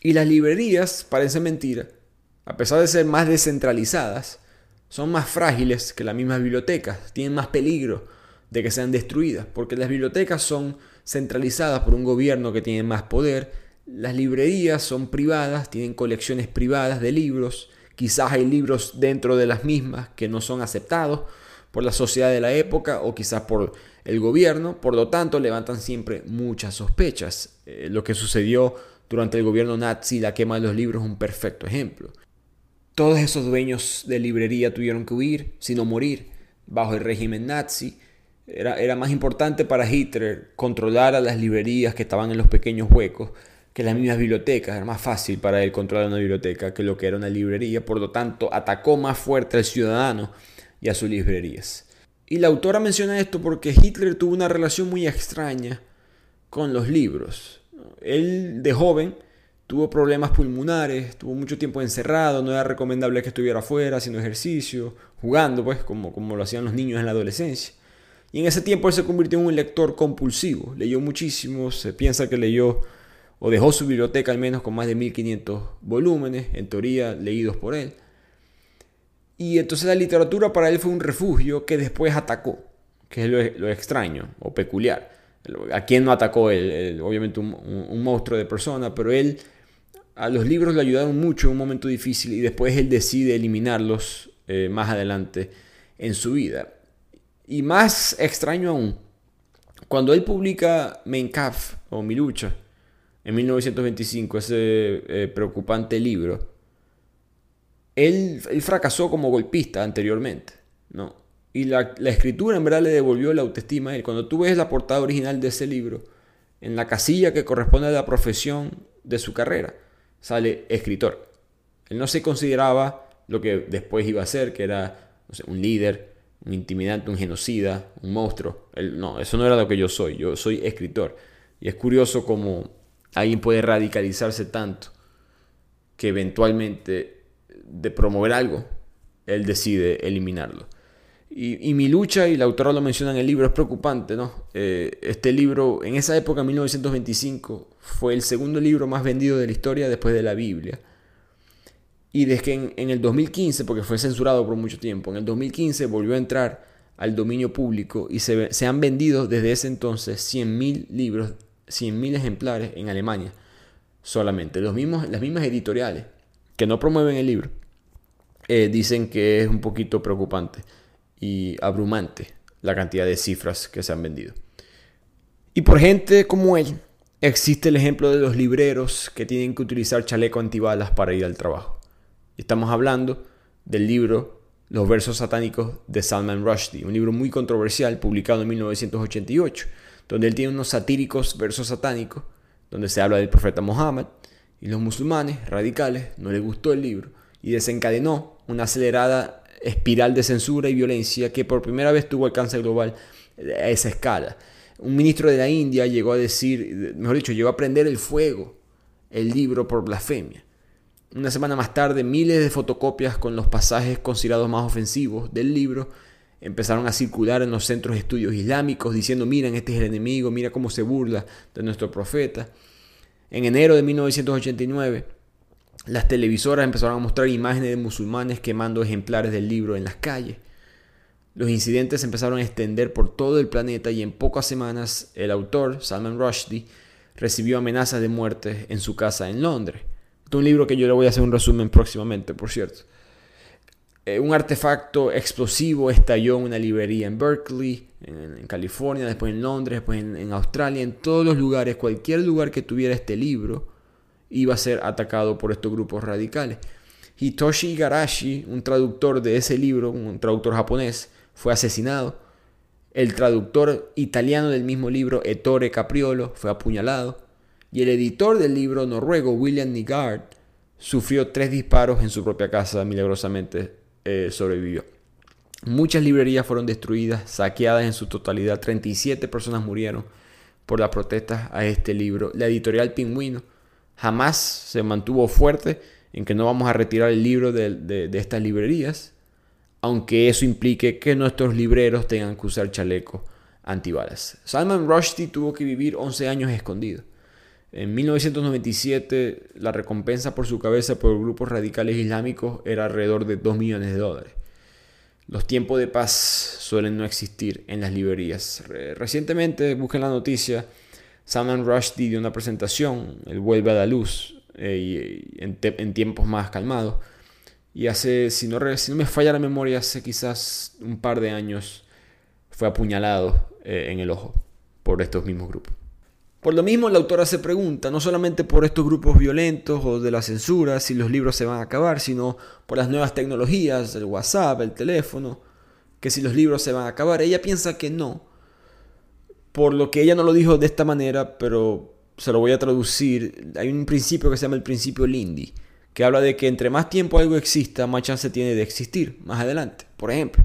Y las librerías, parecen mentira, a pesar de ser más descentralizadas, son más frágiles que las mismas bibliotecas, tienen más peligro de que sean destruidas, porque las bibliotecas son centralizadas por un gobierno que tiene más poder, las librerías son privadas, tienen colecciones privadas de libros, quizás hay libros dentro de las mismas que no son aceptados por la sociedad de la época o quizás por el gobierno, por lo tanto levantan siempre muchas sospechas. Eh, lo que sucedió durante el gobierno nazi, la quema de los libros es un perfecto ejemplo. Todos esos dueños de librería tuvieron que huir, sino morir, bajo el régimen nazi. Era, era más importante para Hitler controlar a las librerías que estaban en los pequeños huecos que las mismas bibliotecas. Era más fácil para él controlar una biblioteca que lo que era una librería. Por lo tanto, atacó más fuerte al ciudadano y a sus librerías. Y la autora menciona esto porque Hitler tuvo una relación muy extraña con los libros. Él de joven tuvo problemas pulmonares, estuvo mucho tiempo encerrado, no era recomendable que estuviera afuera haciendo ejercicio, jugando, pues, como, como lo hacían los niños en la adolescencia. Y en ese tiempo él se convirtió en un lector compulsivo, leyó muchísimo, se piensa que leyó o dejó su biblioteca al menos con más de 1500 volúmenes, en teoría leídos por él. Y entonces la literatura para él fue un refugio que después atacó, que es lo, extraño o peculiar. ¿A quién no atacó él? obviamente un, monstruo de persona, pero él a los libros le ayudaron mucho en un momento difícil y después él decide eliminarlos eh, más adelante en su vida. Y más extraño aún, cuando él publica Mein Kampf o Mi lucha en 1925, ese eh, preocupante libro, él, fracasó como golpista anteriormente, ¿no? Y la, escritura en verdad le devolvió la autoestima a él. Cuando tú ves la portada original de ese libro, en la casilla que corresponde a la profesión de su carrera, sale escritor. Él no se consideraba lo que después iba a ser, que era un líder, un intimidante, un genocida, un monstruo. Él, no, eso no era lo que yo soy. Yo soy escritor. Y es curioso cómo alguien puede radicalizarse tanto que eventualmente de promover algo, él decide eliminarlo. Y, mi lucha, y la autora lo menciona en el libro, es preocupante, ¿no? Eh, este libro, en esa época, en 1925, fue el segundo libro más vendido de la historia después de la Biblia. Y desde que en, el 2015, porque fue censurado por mucho tiempo, en el 2015 volvió a entrar al dominio público y se, se han vendido desde ese entonces 100.000 libros, 100.000 ejemplares en Alemania solamente. Los mismos, las mismas editoriales que no promueven el libro eh, dicen que es un poquito preocupante y abrumante la cantidad de cifras que se han vendido. Y por gente como él, existe el ejemplo de los libreros que tienen que utilizar chaleco antibalas para ir al trabajo. Estamos hablando del libro Los versos satánicos de Salman Rushdie, un libro muy controversial publicado en 1988, donde él tiene unos satíricos versos satánicos, donde se habla del profeta Mohammed, y los musulmanes radicales no les gustó el libro y desencadenó una acelerada espiral de censura y violencia que por primera vez tuvo alcance global a esa escala. Un ministro de la India llegó a decir, mejor dicho, llegó a prender el fuego el libro por blasfemia. Una semana más tarde, miles de fotocopias con los pasajes considerados más ofensivos del libro empezaron a circular en los centros de estudios islámicos diciendo, miren, este es el enemigo, mira cómo se burla de nuestro profeta. En enero de 1989, las televisoras empezaron a mostrar imágenes de musulmanes quemando ejemplares del libro en las calles. Los incidentes empezaron a extender por todo el planeta y en pocas semanas el autor, Salman Rushdie, recibió amenazas de muerte en su casa en Londres. Este es un libro que yo le voy a hacer un resumen próximamente, por cierto. Eh, un artefacto explosivo estalló en una librería en Berkeley, en, California, después en Londres, después en, Australia, en todos los lugares, cualquier lugar que tuviera este libro iba a ser atacado por estos grupos radicales. Hitoshi Igarashi, un traductor de ese libro, un traductor japonés, fue asesinado. El traductor italiano del mismo libro, Ettore Capriolo, fue apuñalado. Y el editor del libro noruego, William Nygard, sufrió tres disparos en su propia casa milagrosamente eh, sobrevivió. Muchas librerías fueron destruidas, saqueadas en su totalidad. 37 personas murieron por las protestas a este libro. La editorial Pingüino jamás se mantuvo fuerte en que no vamos a retirar el libro de, estas librerías, aunque eso implique que nuestros libreros tengan que usar chalecos antibalas. Salman Rushdie tuvo que vivir 11 años escondido. En 1997 la recompensa por su cabeza por grupos radicales islámicos era alrededor de 2 millones de dólares. Los tiempos de paz suelen no existir en las librerías. Recientemente, busqué la noticia, Salman Rushdie dio una presentación, él vuelve a la luz eh, en, tiempos más calmados. Y hace, si no, si no me falla la memoria, hace quizás un par de años fue apuñalado eh, en el ojo por estos mismos grupos. Por lo mismo, la autora se pregunta, no solamente por estos grupos violentos o de la censura, si los libros se van a acabar, sino por las nuevas tecnologías, el WhatsApp, el teléfono, que si los libros se van a acabar. Ella piensa que no, por lo que ella no lo dijo de esta manera, pero se lo voy a traducir. Hay un principio que se llama el principio Lindy, que habla de que entre más tiempo algo exista, más chance tiene de existir más adelante. Por ejemplo,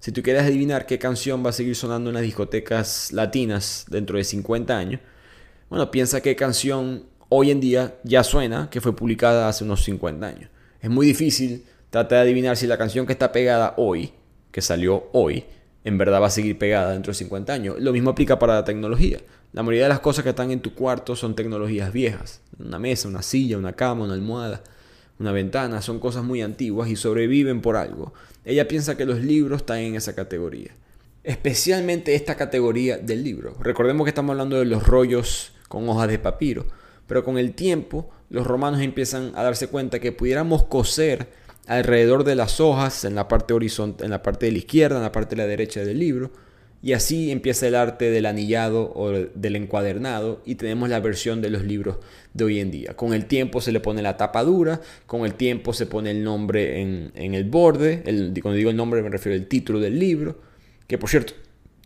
si tú quieres adivinar qué canción va a seguir sonando en las discotecas latinas dentro de 50 años, bueno, piensa qué canción hoy en día ya suena, que fue publicada hace unos 50 años. Es muy difícil tratar de adivinar si la canción que está pegada hoy, que salió hoy, en verdad va a seguir pegada dentro de 50 años. Lo mismo aplica para la tecnología. La mayoría de las cosas que están en tu cuarto son tecnologías viejas. Una mesa, una silla, una cama, una almohada, una ventana, son cosas muy antiguas y sobreviven por algo. Ella piensa que los libros están en esa categoría. Especialmente esta categoría del libro. Recordemos que estamos hablando de los rollos con hojas de papiro. Pero con el tiempo los romanos empiezan a darse cuenta que pudiéramos coser alrededor de las hojas en la parte horizontal, en la parte de la izquierda, en la parte de la derecha del libro, y así empieza el arte del anillado o del encuadernado y tenemos la versión de los libros de hoy en día. Con el tiempo se le pone la tapa dura, con el tiempo se pone el nombre en, el borde, el, cuando digo el nombre me refiero al título del libro, que por cierto,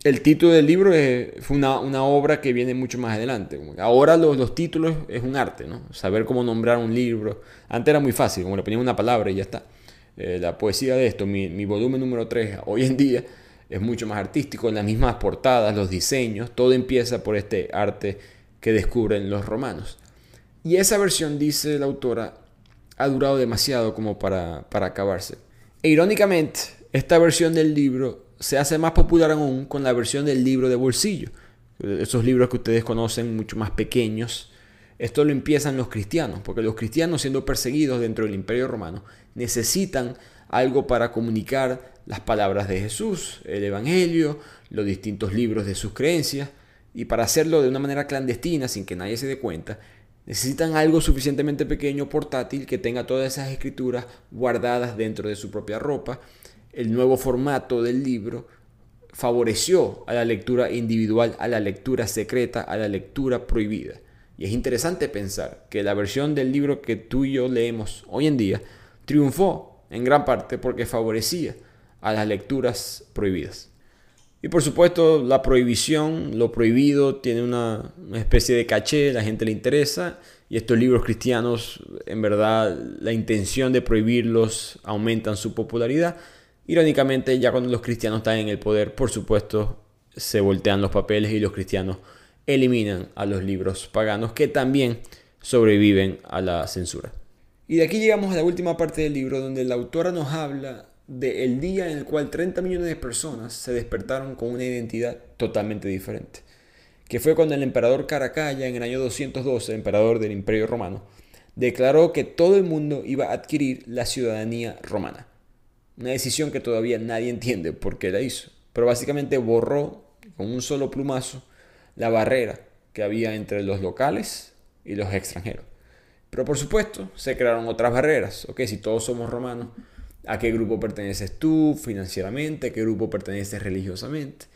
el título del libro fue una, obra que viene mucho más adelante. Ahora los, títulos es un arte, ¿no? Saber cómo nombrar un libro. Antes era muy fácil, como le ponían una palabra y ya está. Eh, la poesía de esto, mi, volumen número 3, hoy en día es mucho más artístico, las mismas portadas, los diseños, todo empieza por este arte que descubren los romanos. Y esa versión, dice la autora, ha durado demasiado como para, para acabarse. E irónicamente, esta versión del libro se hace más popular aún con la versión del libro de bolsillo. Esos libros que ustedes conocen, mucho más pequeños. Esto lo empiezan los cristianos, porque los cristianos siendo perseguidos dentro del imperio romano necesitan algo para comunicar las palabras de Jesús, el Evangelio, los distintos libros de sus creencias, y para hacerlo de una manera clandestina, sin que nadie se dé cuenta, necesitan algo suficientemente pequeño, portátil, que tenga todas esas escrituras guardadas dentro de su propia ropa el nuevo formato del libro favoreció a la lectura individual, a la lectura secreta, a la lectura prohibida. Y es interesante pensar que la versión del libro que tú y yo leemos hoy en día triunfó en gran parte porque favorecía a las lecturas prohibidas. Y por supuesto la prohibición, lo prohibido tiene una, especie de caché, la gente le interesa y estos libros cristianos en verdad la intención de prohibirlos aumentan su popularidad Irónicamente, ya cuando los cristianos están en el poder, por supuesto, se voltean los papeles y los cristianos eliminan a los libros paganos que también sobreviven a la censura. Y de aquí llegamos a la última parte del libro donde la autora nos habla del día en el cual 30 millones de personas se despertaron con una identidad totalmente diferente, que fue cuando el emperador Caracalla en el año 212, emperador del Imperio Romano, declaró que todo el mundo iba a adquirir la ciudadanía romana. Una decisión que todavía nadie entiende por qué la hizo. Pero básicamente borró con un solo plumazo la barrera que había entre los locales y los extranjeros. Pero por supuesto se crearon otras barreras. Ok, si todos somos romanos, ¿a qué grupo perteneces tú financieramente? ¿A qué grupo perteneces religiosamente?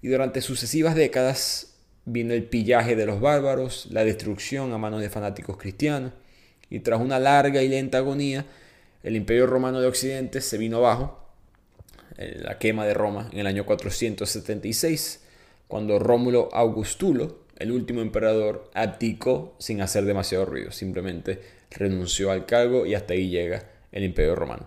Y durante sucesivas décadas vino el pillaje de los bárbaros, la destrucción a manos de fanáticos cristianos. Y tras una larga y lenta agonía, el imperio romano de Occidente se vino abajo, la quema de Roma en el año 476, cuando Rómulo Augustulo, el último emperador, abdicó sin hacer demasiado ruido, simplemente renunció al cargo y hasta ahí llega el imperio romano.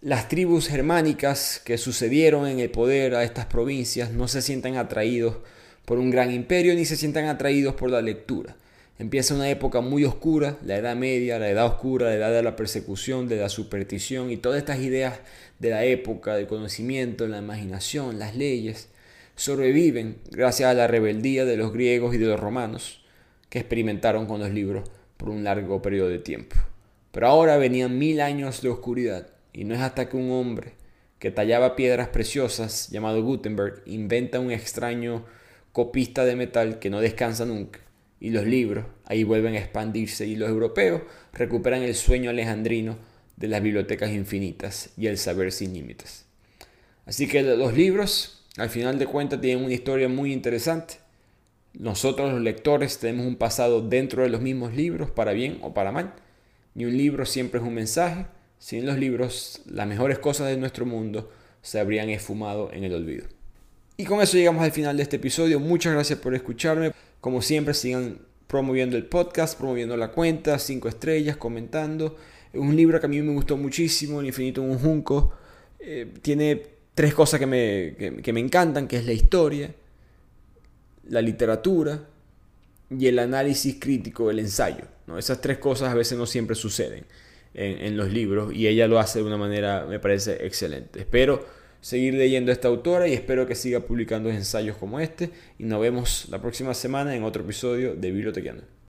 Las tribus germánicas que sucedieron en el poder a estas provincias no se sientan atraídos por un gran imperio ni se sientan atraídos por la lectura Empieza una época muy oscura, la Edad Media, la Edad Oscura, la Edad de la persecución, de la superstición y todas estas ideas de la época, del conocimiento, la imaginación, las leyes, sobreviven gracias a la rebeldía de los griegos y de los romanos que experimentaron con los libros por un largo periodo de tiempo. Pero ahora venían mil años de oscuridad y no es hasta que un hombre que tallaba piedras preciosas, llamado Gutenberg, inventa un extraño copista de metal que no descansa nunca. Y los libros ahí vuelven a expandirse y los europeos recuperan el sueño alejandrino de las bibliotecas infinitas y el saber sin límites. Así que los libros, al final de cuentas, tienen una historia muy interesante. Nosotros los lectores tenemos un pasado dentro de los mismos libros, para bien o para mal. Y un libro siempre es un mensaje. Sin los libros, las mejores cosas de nuestro mundo se habrían esfumado en el olvido. Y con eso llegamos al final de este episodio. Muchas gracias por escucharme. Como siempre, sigan promoviendo el podcast, promoviendo la cuenta, cinco estrellas, comentando. Un libro que a mí me gustó muchísimo, El infinito en un junco. Eh, tiene tres cosas que me, que me encantan, que es la historia, la literatura y el análisis crítico, el ensayo. ¿no? Esas tres cosas a veces no siempre suceden en, en, los libros y ella lo hace de una manera, me parece, excelente. Espero seguir leyendo a esta autora y espero que siga publicando ensayos como este y nos vemos la próxima semana en otro episodio de Bibliotequeando.